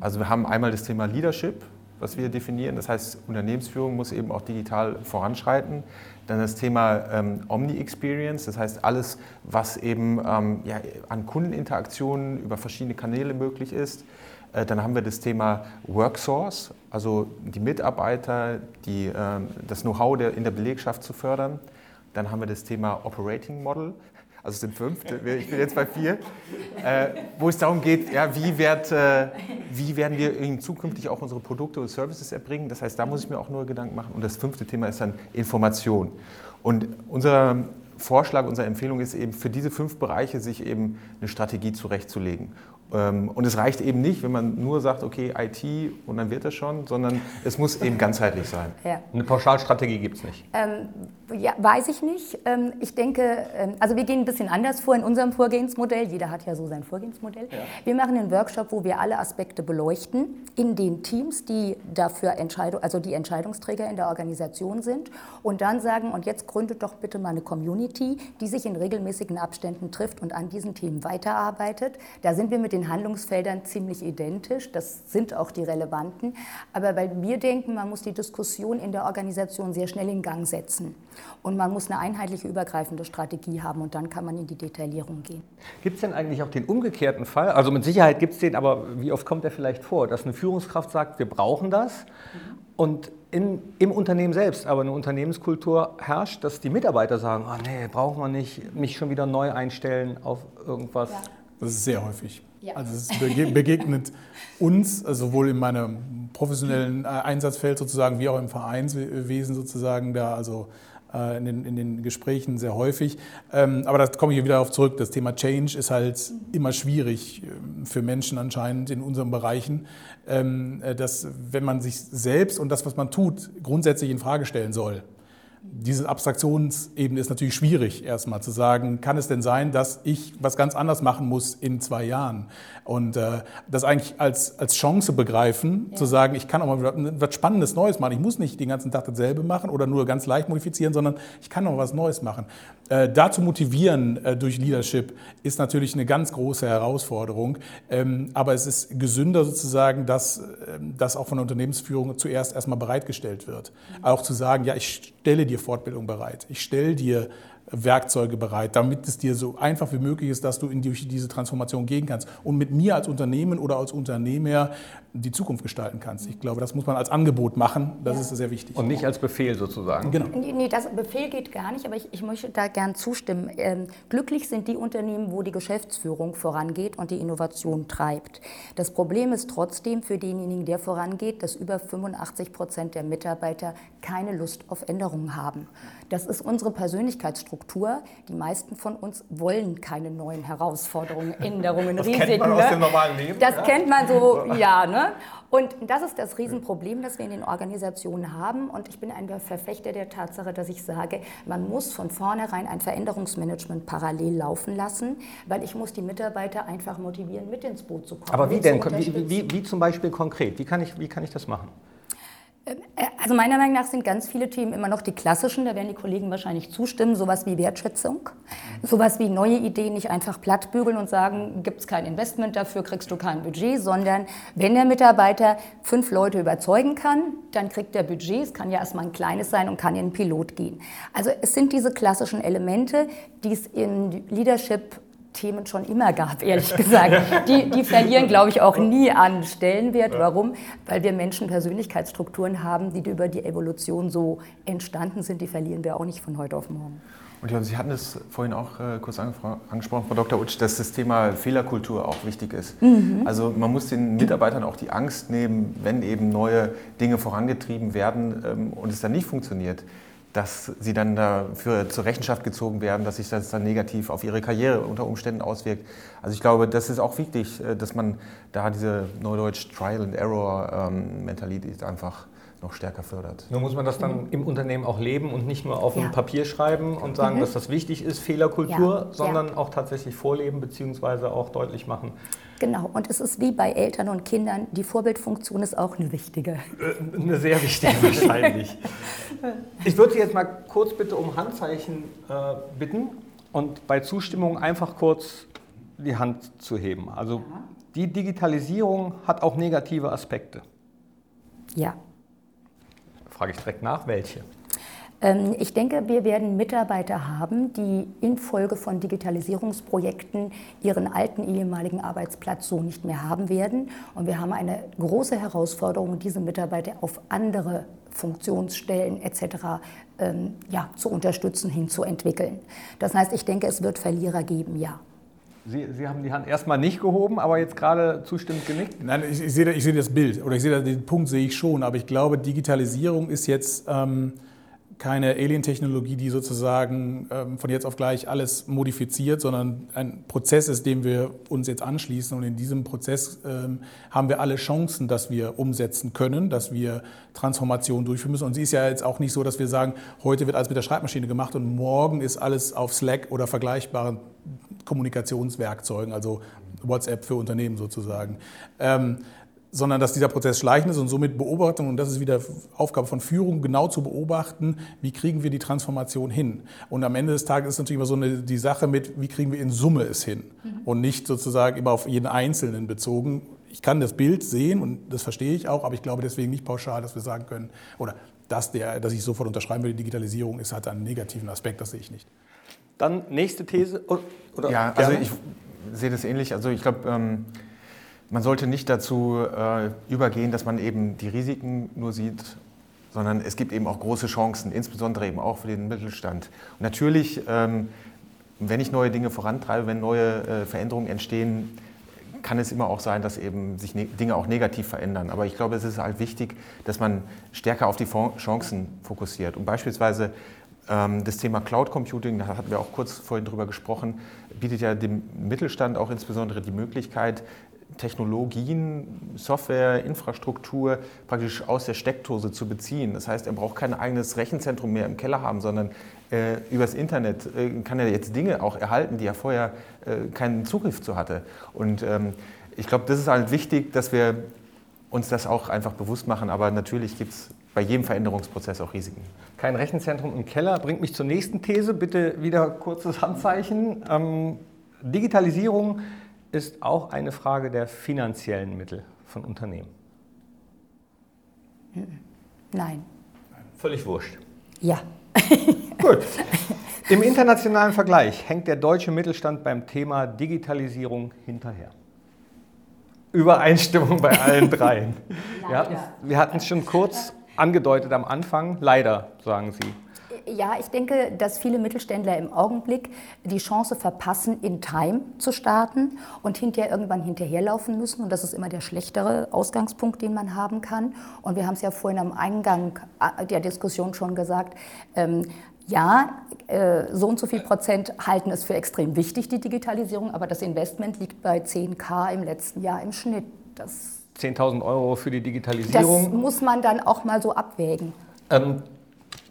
S5: Also wir haben einmal das Thema Leadership, was wir definieren. Das heißt, Unternehmensführung muss eben auch digital voranschreiten. Dann das Thema ähm, Omni-Experience, das heißt alles, was eben ähm, ja, an Kundeninteraktionen über verschiedene Kanäle möglich ist. Äh, dann haben wir das Thema Worksource, also die Mitarbeiter, die, äh, das Know-how in der Belegschaft zu fördern. Dann haben wir das Thema Operating Model, also es sind fünf, ich bin jetzt bei vier, äh, wo es darum geht, ja, wie, wird, äh, wie werden wir zukünftig auch unsere Produkte und Services erbringen. Das heißt, da muss ich mir auch nur Gedanken machen. Und das fünfte Thema ist dann Information. Und unser Vorschlag, unsere Empfehlung ist eben für diese fünf Bereiche sich eben eine Strategie zurechtzulegen. Ähm, und es reicht eben nicht, wenn man nur sagt, okay, IT und dann wird das schon, sondern es muss eben ganzheitlich sein.
S2: Ja. Eine Pauschalstrategie gibt es nicht.
S4: Ähm, ja, weiß ich nicht. Ähm, ich denke, ähm, also wir gehen ein bisschen anders vor in unserem Vorgehensmodell. Jeder hat ja so sein Vorgehensmodell. Ja. Wir machen einen Workshop, wo wir alle Aspekte beleuchten in den Teams, die dafür Entscheidung, also die Entscheidungsträger in der Organisation sind und dann sagen, und jetzt gründet doch bitte mal eine Community, die sich in regelmäßigen Abständen trifft und an diesen Themen weiterarbeitet. Da sind wir mit den den Handlungsfeldern ziemlich identisch. Das sind auch die relevanten. Aber weil wir denken, man muss die Diskussion in der Organisation sehr schnell in Gang setzen. Und man muss eine einheitliche, übergreifende Strategie haben und dann kann man in die Detaillierung gehen.
S2: Gibt es denn eigentlich auch den umgekehrten Fall? Also mit Sicherheit gibt es den, aber wie oft kommt der vielleicht vor, dass eine Führungskraft sagt, wir brauchen das und in, im Unternehmen selbst aber eine Unternehmenskultur herrscht, dass die Mitarbeiter sagen, oh nee, brauchen wir nicht, mich schon wieder neu einstellen auf irgendwas. Ja.
S3: Das ist sehr häufig. Ja. Also es begegnet uns, also sowohl in meinem professionellen äh, Einsatzfeld sozusagen, wie auch im Vereinswesen sozusagen, da also äh, in den, in den Gesprächen sehr häufig. Ähm, aber da komme ich wieder darauf zurück. Das Thema Change ist halt immer schwierig ähm, für Menschen anscheinend in unseren Bereichen, ähm, äh, dass wenn man sich selbst und das, was man tut, grundsätzlich in Frage stellen soll diese Abstraktionsebene ist natürlich schwierig, erstmal zu sagen, kann es denn sein, dass ich was ganz anders machen muss in zwei Jahren? Und äh, das eigentlich als, als Chance begreifen, ja. zu sagen, ich kann auch mal was Spannendes Neues machen. Ich muss nicht den ganzen Tag dasselbe machen oder nur ganz leicht modifizieren, sondern ich kann auch was Neues machen. Äh, da zu motivieren äh, durch Leadership ist natürlich eine ganz große Herausforderung. Ähm, aber es ist gesünder sozusagen, dass äh, das auch von der Unternehmensführung zuerst erstmal bereitgestellt wird. Mhm. Auch zu sagen, ja, ich stelle dir Fortbildung bereit. Ich stelle dir Werkzeuge bereit, damit es dir so einfach wie möglich ist, dass du in diese Transformation gehen kannst und mit mir als Unternehmen oder als Unternehmer die Zukunft gestalten kannst. Ich glaube, das muss man als Angebot machen. Das ja. ist sehr wichtig.
S2: Und nicht als Befehl sozusagen.
S4: Genau. Nee, das Befehl geht gar nicht, aber ich, ich möchte da gern zustimmen. Ähm, glücklich sind die Unternehmen, wo die Geschäftsführung vorangeht und die Innovation treibt. Das Problem ist trotzdem für denjenigen, der vorangeht, dass über 85 Prozent der Mitarbeiter keine Lust auf Änderungen haben. Das ist unsere Persönlichkeitsstruktur. Die meisten von uns wollen keine neuen Herausforderungen, Änderungen,
S2: das
S4: Risiken. Das
S2: kennt man aus ne? dem normalen Leben.
S4: Das ja? kennt man so, ja. Ne? Und das ist das Riesenproblem, das wir in den Organisationen haben. Und ich bin ein Verfechter der Tatsache, dass ich sage, man muss von vornherein ein Veränderungsmanagement parallel laufen lassen, weil ich muss die Mitarbeiter einfach motivieren, mit ins Boot zu kommen.
S2: Aber wie denn? Wie, wie, wie, zum Beispiel konkret? Wie kann ich, wie kann ich das machen?
S4: Äh, also meiner Meinung nach sind ganz viele Themen immer noch die klassischen, da werden die Kollegen wahrscheinlich zustimmen, sowas wie Wertschätzung, sowas wie neue Ideen nicht einfach plattbügeln und sagen, gibt es kein Investment dafür, kriegst du kein Budget, sondern wenn der Mitarbeiter fünf Leute überzeugen kann, dann kriegt er Budget, es kann ja erstmal ein kleines sein und kann in einen Pilot gehen. Also es sind diese klassischen Elemente, die es in Leadership Themen schon immer gab, ehrlich gesagt. Die, die verlieren, glaube ich, auch nie an Stellenwert. Warum? Weil wir Menschen Persönlichkeitsstrukturen haben, die über die Evolution so entstanden sind. Die verlieren wir auch nicht von heute auf morgen.
S5: Und Sie hatten es vorhin auch äh, kurz angesprochen, Frau Dr. Utsch, dass das Thema Fehlerkultur auch wichtig ist. Mhm. Also man muss den Mitarbeitern auch die Angst nehmen, wenn eben neue Dinge vorangetrieben werden ähm, und es dann nicht funktioniert dass sie dann dafür zur Rechenschaft gezogen werden, dass sich das dann negativ auf ihre Karriere unter Umständen auswirkt. Also ich glaube, das ist auch wichtig, äh, dass man da diese Neudeutsch Trial and Error ähm, Mentalität einfach noch stärker fördert.
S2: Nur muss man das dann im Unternehmen auch leben und nicht nur auf ja. ein Papier schreiben und sagen, mhm. dass das wichtig ist, Fehlerkultur, ja. sondern ja. auch tatsächlich vorleben bzw. auch deutlich machen.
S4: Genau, und es ist wie bei Eltern und Kindern, die Vorbildfunktion ist auch eine wichtige.
S2: Äh, eine sehr wichtige wahrscheinlich. Ich würde Sie jetzt mal kurz bitte um Handzeichen äh, bitten und bei Zustimmung einfach kurz die Hand zu heben. Also die Digitalisierung hat auch negative Aspekte.
S4: Ja.
S2: Frage ich direkt nach, welche?
S4: Ähm, ich denke, wir werden Mitarbeiter haben, die infolge von Digitalisierungsprojekten ihren alten ehemaligen Arbeitsplatz so nicht mehr haben werden. Und wir haben eine große Herausforderung, diese Mitarbeiter auf andere Funktionsstellen etc. Ähm, ja, zu unterstützen, hinzuentwickeln. Das heißt, ich denke, es wird Verlierer geben, ja.
S2: Sie, Sie, haben die Hand erstmal nicht gehoben, aber jetzt gerade zustimmend genickt?
S3: Nein, ich, ich, sehe, ich sehe das Bild oder ich sehe den Punkt sehe ich schon, aber ich glaube, Digitalisierung ist jetzt ähm, keine Alien-Technologie, die sozusagen ähm, von jetzt auf gleich alles modifiziert, sondern ein Prozess ist, dem wir uns jetzt anschließen. Und in diesem Prozess ähm, haben wir alle Chancen, dass wir umsetzen können, dass wir Transformation durchführen müssen. Und sie ist ja jetzt auch nicht so, dass wir sagen, heute wird alles mit der Schreibmaschine gemacht und morgen ist alles auf Slack oder vergleichbaren Kommunikationswerkzeugen, also WhatsApp für Unternehmen sozusagen. Ähm, sondern dass dieser Prozess schleichend ist und somit Beobachtung, und das ist wieder Aufgabe von Führung, genau zu beobachten, wie kriegen wir die Transformation hin. Und am Ende des Tages ist natürlich immer so eine, die Sache mit, wie kriegen wir in Summe es hin mhm. und nicht sozusagen immer auf jeden Einzelnen bezogen. Ich kann das Bild sehen und das verstehe ich auch, aber ich glaube deswegen nicht pauschal, dass wir sagen können, oder dass, der, dass ich sofort unterschreiben will, die Digitalisierung ist, hat einen negativen Aspekt, das sehe ich nicht.
S2: Dann nächste These.
S5: Oder ja, also ich sehe das ähnlich. Also ich glaube, ähm, man sollte nicht dazu äh, übergehen, dass man eben die Risiken nur sieht, sondern es gibt eben auch große Chancen, insbesondere eben auch für den Mittelstand. Und natürlich, ähm, wenn ich neue Dinge vorantreibe, wenn neue äh, Veränderungen entstehen, kann es immer auch sein, dass eben sich ne Dinge auch negativ verändern. Aber ich glaube, es ist halt wichtig, dass man stärker auf die Chancen fokussiert. Und beispielsweise ähm, das Thema Cloud Computing, da hatten wir auch kurz vorhin drüber gesprochen, bietet ja dem Mittelstand auch insbesondere die Möglichkeit, Technologien, Software, Infrastruktur praktisch aus der Steckdose zu beziehen. Das heißt, er braucht kein eigenes Rechenzentrum mehr im Keller haben, sondern äh, übers Internet äh, kann er jetzt Dinge auch erhalten, die er vorher äh, keinen Zugriff zu hatte. Und ähm, ich glaube, das ist halt wichtig, dass wir uns das auch einfach bewusst machen. Aber natürlich gibt es bei jedem Veränderungsprozess auch Risiken.
S2: Kein Rechenzentrum im Keller bringt mich zur nächsten These. Bitte wieder kurzes Handzeichen. Ähm, Digitalisierung ist auch eine Frage der finanziellen Mittel von Unternehmen.
S4: Nein.
S2: Völlig wurscht.
S4: Ja.
S2: Gut. Im internationalen Vergleich hängt der deutsche Mittelstand beim Thema Digitalisierung hinterher. Übereinstimmung bei allen dreien. Wir hatten es schon kurz angedeutet am Anfang. Leider, sagen Sie.
S4: Ja, ich denke, dass viele Mittelständler im Augenblick die Chance verpassen, in Time zu starten und hinterher irgendwann hinterherlaufen müssen. Und das ist immer der schlechtere Ausgangspunkt, den man haben kann. Und wir haben es ja vorhin am Eingang der Diskussion schon gesagt. Ähm, ja, äh, so und so viel Prozent halten es für extrem wichtig, die Digitalisierung, aber das Investment liegt bei 10k im letzten Jahr im Schnitt.
S2: 10.000 Euro für die Digitalisierung.
S4: Das muss man dann auch mal so abwägen.
S2: Ähm,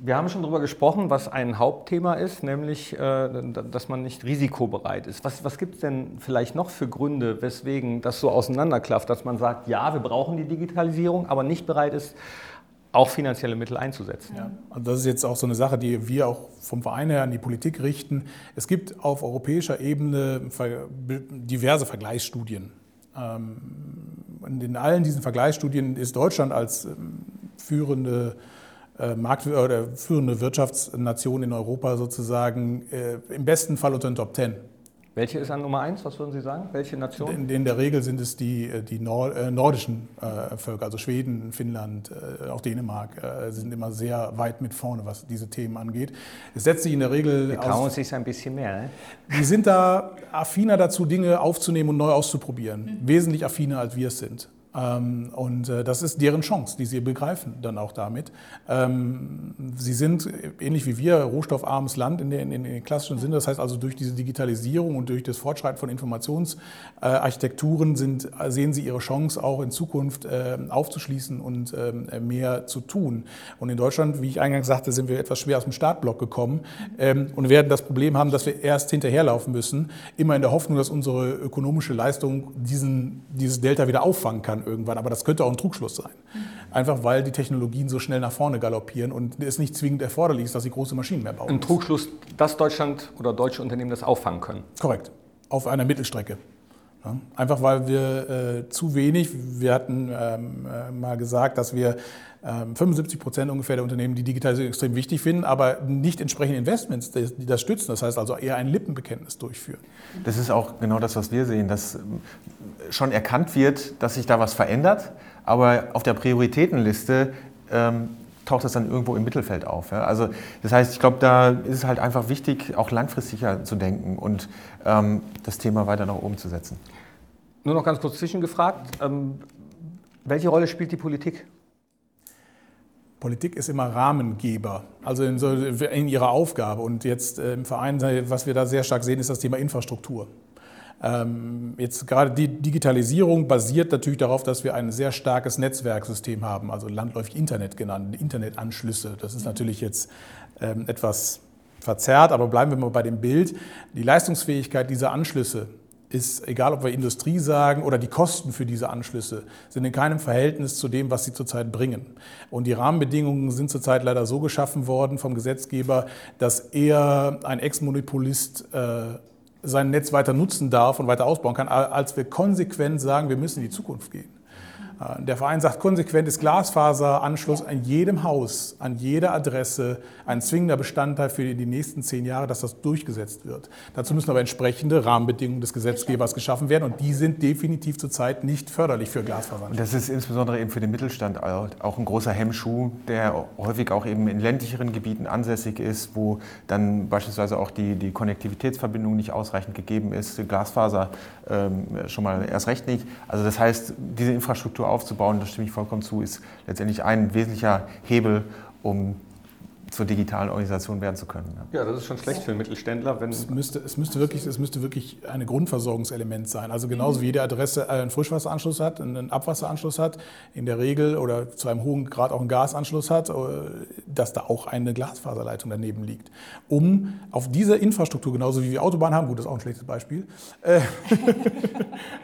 S2: wir haben schon darüber gesprochen, was ein Hauptthema ist, nämlich, äh, dass man nicht risikobereit ist. Was, was gibt es denn vielleicht noch für Gründe, weswegen das so auseinanderklafft, dass man sagt, ja, wir brauchen die Digitalisierung, aber nicht bereit ist, auch finanzielle Mittel einzusetzen.
S3: Ja. Und das ist jetzt auch so eine Sache, die wir auch vom Verein her an die Politik richten. Es gibt auf europäischer Ebene diverse Vergleichsstudien. Ähm, in allen diesen Vergleichsstudien ist Deutschland als ähm, führende Markt oder führende Wirtschaftsnation in Europa sozusagen äh, im besten Fall unter den Top Ten.
S2: Welche ist an Nummer eins? Was würden Sie sagen? Welche Nation?
S3: In, in der Regel sind es die, äh, die Nord, äh, nordischen äh, Völker, also Schweden, Finnland, äh, auch Dänemark, äh, sind immer sehr weit mit vorne, was diese Themen angeht. Es setzt sich in der Regel.
S2: Die trauen sich ein bisschen mehr. Ne?
S3: Die sind da affiner dazu, Dinge aufzunehmen und neu auszuprobieren. Mhm. Wesentlich affiner, als wir es sind. Ähm, und äh, das ist deren Chance, die sie begreifen dann auch damit. Ähm, sie sind ähnlich wie wir rohstoffarmes Land in den, in den klassischen Sinne. Das heißt also durch diese Digitalisierung und durch das Fortschreiten von Informationsarchitekturen sind, sehen sie ihre Chance auch in Zukunft äh, aufzuschließen und ähm, mehr zu tun. Und in Deutschland, wie ich eingangs sagte, sind wir etwas schwer aus dem Startblock gekommen und werden das Problem haben, dass wir erst hinterherlaufen müssen, immer in der Hoffnung, dass unsere ökonomische Leistung diesen, dieses Delta wieder auffangen kann irgendwann. Aber das könnte auch ein Trugschluss sein. Einfach weil die Technologien so schnell nach vorne galoppieren und es nicht zwingend erforderlich ist, dass sie große Maschinen mehr bauen.
S2: Ein Trugschluss, dass Deutschland oder deutsche Unternehmen das auffangen können.
S3: Korrekt. Auf einer Mittelstrecke. Einfach weil wir äh, zu wenig, wir hatten ähm, äh, mal gesagt, dass wir ähm, 75 Prozent ungefähr der Unternehmen die Digitalisierung extrem wichtig finden, aber nicht entsprechende Investments, die das stützen. Das heißt also eher ein Lippenbekenntnis durchführen.
S5: Das ist auch genau das, was wir sehen, dass ähm, schon erkannt wird, dass sich da was verändert, aber auf der Prioritätenliste ähm, taucht es dann irgendwo im Mittelfeld auf. Ja? Also das heißt, ich glaube, da ist es halt einfach wichtig, auch langfristiger zu denken und ähm, das Thema weiter nach oben zu setzen.
S2: Nur noch ganz kurz zwischengefragt, ähm, welche Rolle spielt die Politik?
S3: Politik ist immer Rahmengeber, also in, so, in ihrer Aufgabe. Und jetzt äh, im Verein, was wir da sehr stark sehen, ist das Thema Infrastruktur. Ähm, jetzt gerade die Digitalisierung basiert natürlich darauf, dass wir ein sehr starkes Netzwerksystem haben, also landläufig Internet genannt, Internetanschlüsse. Das ist natürlich jetzt ähm, etwas verzerrt, aber bleiben wir mal bei dem Bild. Die Leistungsfähigkeit dieser Anschlüsse ist, egal ob wir Industrie sagen oder die Kosten für diese Anschlüsse, sind in keinem Verhältnis zu dem, was sie zurzeit bringen. Und die Rahmenbedingungen sind zurzeit leider so geschaffen worden vom Gesetzgeber, dass eher ein Ex-Monopolist äh, sein Netz weiter nutzen darf und weiter ausbauen kann, als wir konsequent sagen, wir müssen in die Zukunft gehen. Äh, der Verein sagt konsequentes Glasfaseranschluss an jedem Haus, an jeder Adresse, ein zwingender Bestandteil für die nächsten zehn Jahre, dass das durchgesetzt wird. Dazu müssen aber entsprechende Rahmenbedingungen des Gesetzgebers geschaffen werden und die sind definitiv zurzeit nicht förderlich für Glasfaseranschluss.
S5: Und das ist insbesondere eben für den Mittelstand auch ein großer Hemmschuh, der häufig auch eben in ländlicheren Gebieten ansässig ist, wo dann beispielsweise auch die, die Konnektivitätsverbindung nicht ausreichend gegeben ist, Glasfaser ähm, schon mal erst recht nicht. Also das heißt, diese Infrastruktur aufzubauen, da stimme ich vollkommen zu, ist letztendlich ein wesentlicher Hebel, um zur digitalen Organisation werden zu können.
S2: Ja, das ist schon schlecht für einen Mittelständler.
S3: Wenn es, müsste, es, müsste wirklich, es müsste wirklich ein Grundversorgungselement sein. Also genauso wie jede Adresse einen Frischwasseranschluss hat, einen Abwasseranschluss hat, in der Regel oder zu einem hohen Grad auch einen Gasanschluss hat, äh, dass da auch eine Glasfaserleitung daneben liegt. Um auf dieser Infrastruktur, genauso wie wir Autobahnen haben, gut, das ist auch ein schlechtes Beispiel, äh,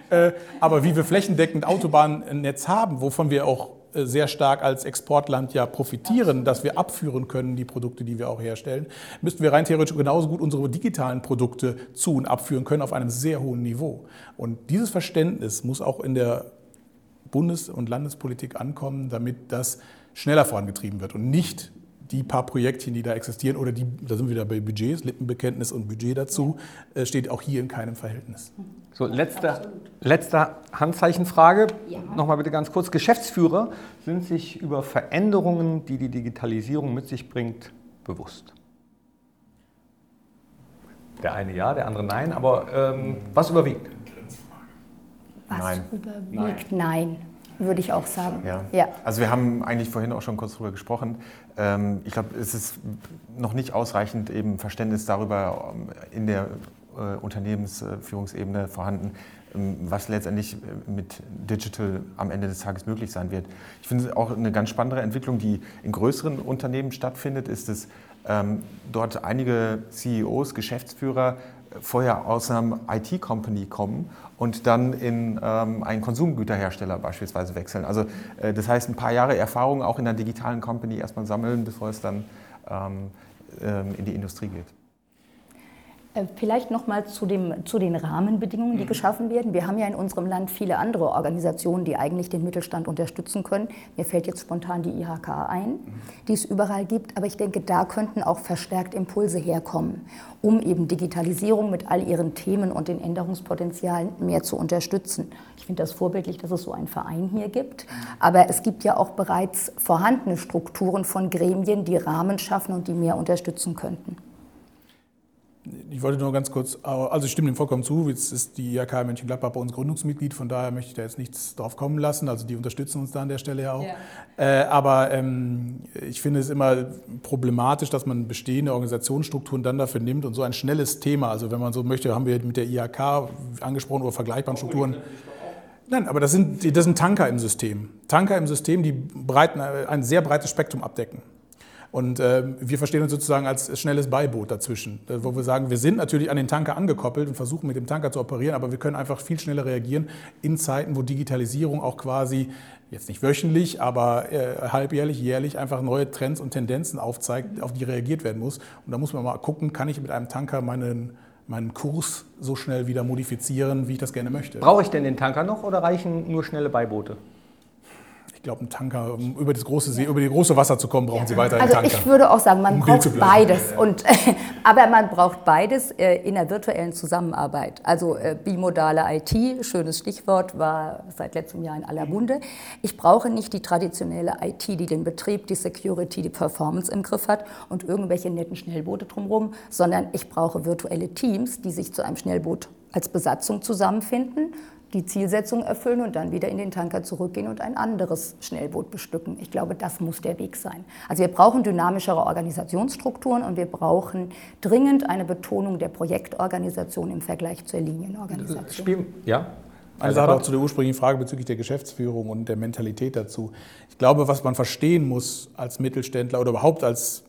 S3: äh, aber wie wir flächendeckend Autobahnnetz haben, wovon wir auch äh, sehr stark als Exportland ja profitieren, dass wir abführen können, die Produkte, die wir auch herstellen, müssten wir rein theoretisch genauso gut unsere digitalen Produkte zu und abführen können auf einem sehr hohen Niveau. Und dieses Verständnis muss auch in der Bundes- und Landespolitik ankommen, damit das schneller vorangetrieben wird und nicht die paar Projektchen, die da existieren, oder die, da sind wir wieder bei Budgets, Lippenbekenntnis und Budget dazu, äh, steht auch hier in keinem Verhältnis.
S2: So, letzte, letzte Handzeichenfrage. Ja. Nochmal bitte ganz kurz. Geschäftsführer sind sich über Veränderungen, die die Digitalisierung mit sich bringt, bewusst? Der eine ja, der andere nein. Aber ähm, was überwiegt?
S4: Was nein. überwiegt? Nein. nein würde ich auch sagen.
S5: Ja. ja. Also wir haben eigentlich vorhin auch schon kurz darüber gesprochen. Ähm, ich glaube, es ist noch nicht ausreichend eben Verständnis darüber ähm, in der Unternehmensführungsebene vorhanden, ähm, was letztendlich äh, mit Digital am Ende des Tages möglich sein wird. Ich finde auch eine ganz spannende Entwicklung, die in größeren Unternehmen stattfindet, ist, dass dort einige CEOs, Geschäftsführer vorher aus einer IT-Company kommen und dann in ähm, einen Konsumgüterhersteller beispielsweise wechseln. Also äh, das heißt, ein paar Jahre Erfahrung auch in einer digitalen Company erstmal sammeln, bevor es dann ähm, ähm, in die Industrie geht.
S4: Äh, vielleicht noch mal zu, dem, zu den Rahmenbedingungen, die mhm. geschaffen werden. Wir haben ja in unserem Land viele andere Organisationen, die eigentlich den Mittelstand unterstützen können. Mir fällt jetzt spontan die IHK ein, mhm. die es überall gibt. Aber ich denke, da könnten auch verstärkt Impulse herkommen, um eben Digitalisierung mit all ihren Themen und den Änderungspotenzialen mehr zu unterstützen. Ich finde das vorbildlich, dass es so einen Verein hier gibt. Aber es gibt ja auch bereits vorhandene Strukturen von Gremien, die Rahmen schaffen und die mehr unterstützen könnten.
S3: Ich wollte nur ganz kurz, also ich stimme dem vollkommen zu. Jetzt ist die IHK Mönchengladbach bei uns Gründungsmitglied, von daher möchte ich da jetzt nichts drauf kommen lassen. Also die unterstützen uns da an der Stelle ja auch. Ja. Äh, aber ähm, ich finde es immer problematisch, dass man bestehende Organisationsstrukturen dann dafür nimmt und so ein schnelles Thema, also wenn man so möchte, haben wir mit der IHK angesprochen oder vergleichbaren Strukturen. Nein, aber das sind, das sind Tanker im System. Tanker im System, die breiten, ein sehr breites Spektrum abdecken. Und äh, wir verstehen uns sozusagen als schnelles Beiboot dazwischen, äh, wo wir sagen, wir sind natürlich an den Tanker angekoppelt und versuchen mit dem Tanker zu operieren, aber wir können einfach viel schneller reagieren in Zeiten, wo Digitalisierung auch quasi jetzt nicht wöchentlich, aber äh, halbjährlich, jährlich einfach neue Trends und Tendenzen aufzeigt, auf die reagiert werden muss. Und da muss man mal gucken, kann ich mit einem Tanker meinen meinen Kurs so schnell wieder modifizieren, wie ich das gerne möchte.
S2: Brauche ich denn den Tanker noch oder reichen nur schnelle Beiboote?
S3: Glaube, ein Tanker, um über das große See, über die große Wasser zu kommen, brauchen ja. Sie weiter
S4: einen
S3: also
S4: Tanker. Ich würde auch sagen, man um braucht beides. Und, aber man braucht beides äh, in der virtuellen Zusammenarbeit. Also äh, bimodale IT, schönes Stichwort, war seit letztem Jahr in aller Munde. Ich brauche nicht die traditionelle IT, die den Betrieb, die Security, die Performance im Griff hat und irgendwelche netten Schnellboote drumherum, sondern ich brauche virtuelle Teams, die sich zu einem Schnellboot als Besatzung zusammenfinden die Zielsetzung erfüllen und dann wieder in den Tanker zurückgehen und ein anderes Schnellboot bestücken. Ich glaube, das muss der Weg sein. Also wir brauchen dynamischere Organisationsstrukturen und wir brauchen dringend eine Betonung der Projektorganisation im Vergleich zur Linienorganisation.
S2: Spiel, ja,
S3: eine Sache auch zu der ursprünglichen Frage bezüglich der Geschäftsführung und der Mentalität dazu. Ich glaube, was man verstehen muss als Mittelständler oder überhaupt als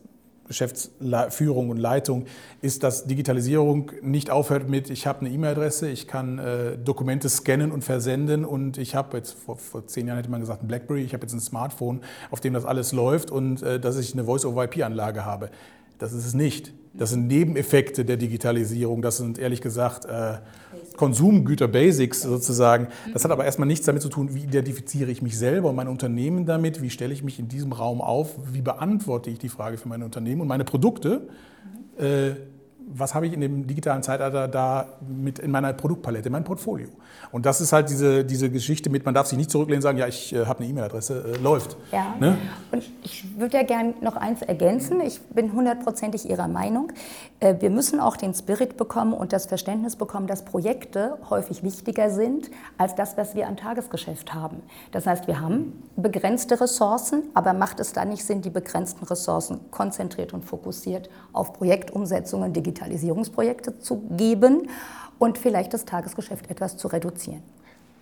S3: Geschäftsführung und Leitung, ist, dass Digitalisierung nicht aufhört mit, ich habe eine E-Mail-Adresse, ich kann äh, Dokumente scannen und versenden und ich habe jetzt, vor, vor, zehn Jahren hätte man gesagt, ein Blackberry, ich habe jetzt ein Smartphone, auf dem das alles läuft und äh, dass ich eine Voice-over-IP-Anlage habe. Das ist es nicht. Das sind Nebeneffekte der Digitalisierung. Das sind ehrlich gesagt äh, Konsumgüter, Basics sozusagen. Das hat aber erstmal nichts damit zu tun, wie identifiziere ich mich selber und mein Unternehmen damit, wie stelle ich mich in diesem Raum auf, wie beantworte ich die Frage für mein Unternehmen und meine Produkte. Äh, was habe ich in dem digitalen Zeitalter da mit in meiner Produktpalette, in meinem Portfolio. Und das ist halt diese, diese Geschichte mit, man darf sich nicht zurücklehnen und sagen, ja, ich äh, habe eine E-Mail-Adresse, äh, läuft.
S4: Ja, ne? und ich würde ja gerne noch eins ergänzen. Ich bin hundertprozentig Ihrer Meinung. Äh, wir müssen auch den Spirit bekommen und das Verständnis bekommen, dass Projekte häufig wichtiger sind als das, was wir am Tagesgeschäft haben. Das heißt, wir haben begrenzte Ressourcen, aber macht es da nicht Sinn, die begrenzten Ressourcen konzentriert und fokussiert auf Projektumsetzungen, Digitalisierung, Digitalisierungsprojekte zu geben und vielleicht das Tagesgeschäft etwas zu reduzieren.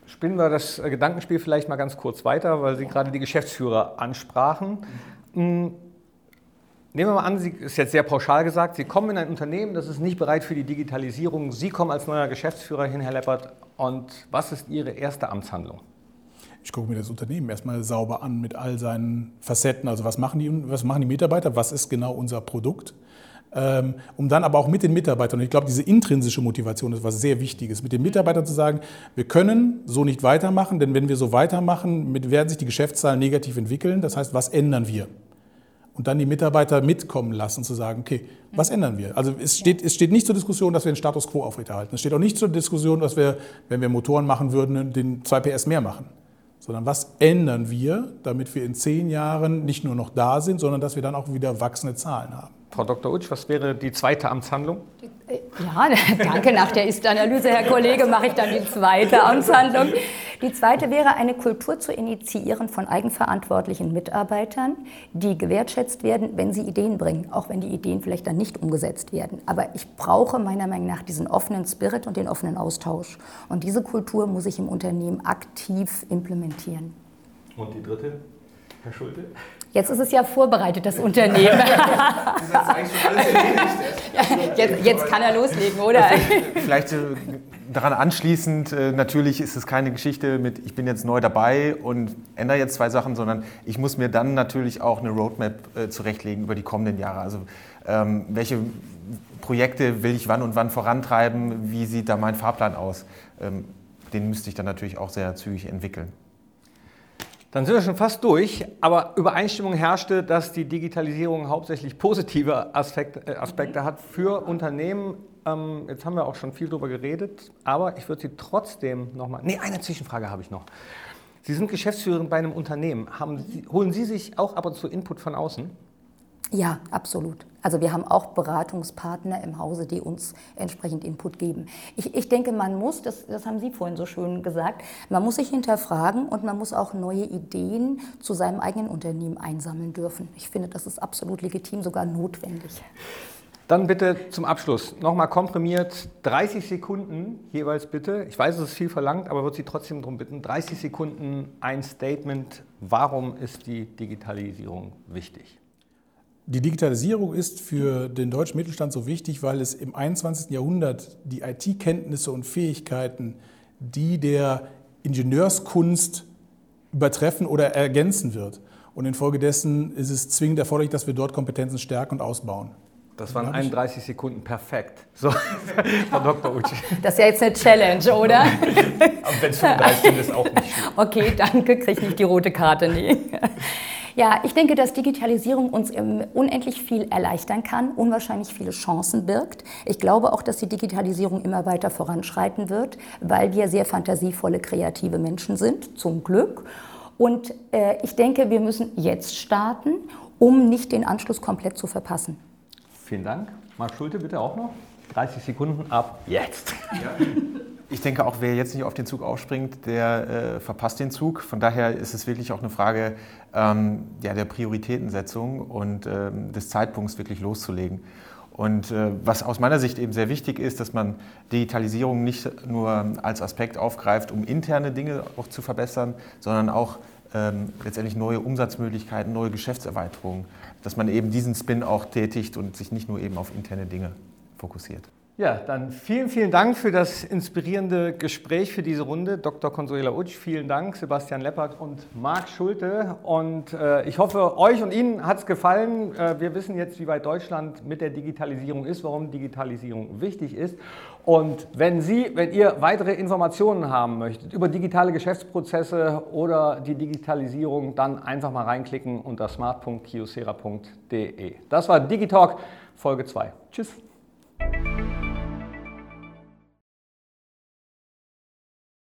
S2: Spinnen wir das Gedankenspiel vielleicht mal ganz kurz weiter, weil Sie gerade die Geschäftsführer ansprachen. Hm, nehmen wir mal an, Sie ist jetzt sehr pauschal gesagt, Sie kommen in ein Unternehmen, das ist nicht bereit für die Digitalisierung. Sie kommen als neuer Geschäftsführer hin, Herr Leppert. Und was ist Ihre erste Amtshandlung?
S3: Ich gucke mir das Unternehmen erstmal sauber an mit all seinen Facetten. Also was machen die, was machen die Mitarbeiter? Was ist genau unser Produkt? Ähm, um dann aber auch mit den Mitarbeitern, und ich glaube, diese intrinsische Motivation ist was sehr Wichtiges, mit den Mitarbeitern zu sagen, wir können so nicht weitermachen, denn wenn wir so weitermachen, werden sich die Geschäftszahlen negativ entwickeln. Das heißt, was ändern wir? Und dann die Mitarbeiter mitkommen lassen, zu sagen, okay, was ändern wir? Also es steht, es steht nicht zur Diskussion, dass wir den Status quo aufrechterhalten. Es steht auch nicht zur Diskussion, dass wir, wenn wir Motoren machen würden, den 2 PS mehr machen. Sondern was ändern wir, damit wir in zehn Jahren nicht nur noch da sind, sondern dass wir dann auch wieder wachsende Zahlen haben.
S2: Frau Dr. Utsch, was wäre die zweite Amtshandlung?
S4: Äh, ja, danke. Nach der Ist-Analyse, Herr Kollege, mache ich dann die zweite Amtshandlung. Die zweite wäre, eine Kultur zu initiieren von eigenverantwortlichen Mitarbeitern, die gewertschätzt werden, wenn sie Ideen bringen, auch wenn die Ideen vielleicht dann nicht umgesetzt werden. Aber ich brauche meiner Meinung nach diesen offenen Spirit und den offenen Austausch. Und diese Kultur muss ich im Unternehmen aktiv implementieren.
S2: Und die dritte, Herr Schulte?
S4: Jetzt ist es ja vorbereitet, das Unternehmen. jetzt, jetzt kann er loslegen, oder? Also,
S5: vielleicht äh, daran anschließend, äh, natürlich ist es keine Geschichte mit, ich bin jetzt neu dabei und ändere jetzt zwei Sachen, sondern ich muss mir dann natürlich auch eine Roadmap äh, zurechtlegen über die kommenden Jahre. Also ähm, welche Projekte will ich wann und wann vorantreiben, wie sieht da mein Fahrplan aus? Ähm, den müsste ich dann natürlich auch sehr zügig entwickeln.
S2: Dann sind wir schon fast durch, aber Übereinstimmung herrschte, dass die Digitalisierung hauptsächlich positive Aspekte, äh, Aspekte hat für Unternehmen. Ähm, jetzt haben wir auch schon viel darüber geredet, aber ich würde Sie trotzdem nochmal. Nee, eine Zwischenfrage habe ich noch. Sie sind Geschäftsführerin bei einem Unternehmen. Sie, holen Sie sich auch ab und zu Input von außen?
S4: Ja, absolut. Also wir haben auch Beratungspartner im Hause, die uns entsprechend Input geben. Ich, ich denke, man muss, das, das haben Sie vorhin so schön gesagt, man muss sich hinterfragen und man muss auch neue Ideen zu seinem eigenen Unternehmen einsammeln dürfen. Ich finde, das ist absolut legitim, sogar notwendig.
S2: Dann bitte zum Abschluss nochmal komprimiert 30 Sekunden jeweils bitte. Ich weiß, es ist viel verlangt, aber würde Sie trotzdem darum bitten, 30 Sekunden ein Statement. Warum ist die Digitalisierung wichtig?
S3: Die Digitalisierung ist für den deutschen Mittelstand so wichtig, weil es im 21. Jahrhundert die IT-Kenntnisse und Fähigkeiten, die der Ingenieurskunst übertreffen oder ergänzen wird. Und infolgedessen ist es zwingend erforderlich, dass wir dort Kompetenzen stärken und ausbauen.
S2: Das waren 31 Sekunden perfekt. So, Frau Dr. Ucci.
S4: Das ist ja jetzt eine Challenge, oder?
S2: Aber wenn es 35 sind, ist auch nicht schlimm.
S4: Okay, danke, kriege ich nicht die rote Karte, nee. Ja, ich denke, dass Digitalisierung uns unendlich viel erleichtern kann, unwahrscheinlich viele Chancen birgt. Ich glaube auch, dass die Digitalisierung immer weiter voranschreiten wird, weil wir sehr fantasievolle, kreative Menschen sind, zum Glück. Und äh, ich denke, wir müssen jetzt starten, um nicht den Anschluss komplett zu verpassen.
S2: Vielen Dank. Marc Schulte, bitte auch noch. 30 Sekunden ab jetzt.
S5: Ja. Ich denke auch, wer jetzt nicht auf den Zug aufspringt, der äh, verpasst den Zug. Von daher ist es wirklich auch eine Frage ähm, ja, der Prioritätensetzung und ähm, des Zeitpunkts wirklich loszulegen. Und äh, was aus meiner Sicht eben sehr wichtig ist, dass man Digitalisierung nicht nur als Aspekt aufgreift, um interne Dinge auch zu verbessern, sondern auch ähm, letztendlich neue Umsatzmöglichkeiten, neue Geschäftserweiterungen, dass man eben diesen Spin auch tätigt und sich nicht nur eben auf interne Dinge fokussiert.
S2: Ja, dann vielen, vielen Dank für das inspirierende Gespräch für diese Runde. Dr. Consuela Utsch, vielen Dank, Sebastian Leppert und Marc Schulte. Und äh, ich hoffe, euch und Ihnen hat es gefallen. Äh, wir wissen jetzt, wie weit Deutschland mit der Digitalisierung ist, warum Digitalisierung wichtig ist. Und wenn Sie, wenn ihr weitere Informationen haben möchtet über digitale Geschäftsprozesse oder die Digitalisierung, dann einfach mal reinklicken unter smart.kiosera.de. Das war Digitalk Folge 2. Tschüss.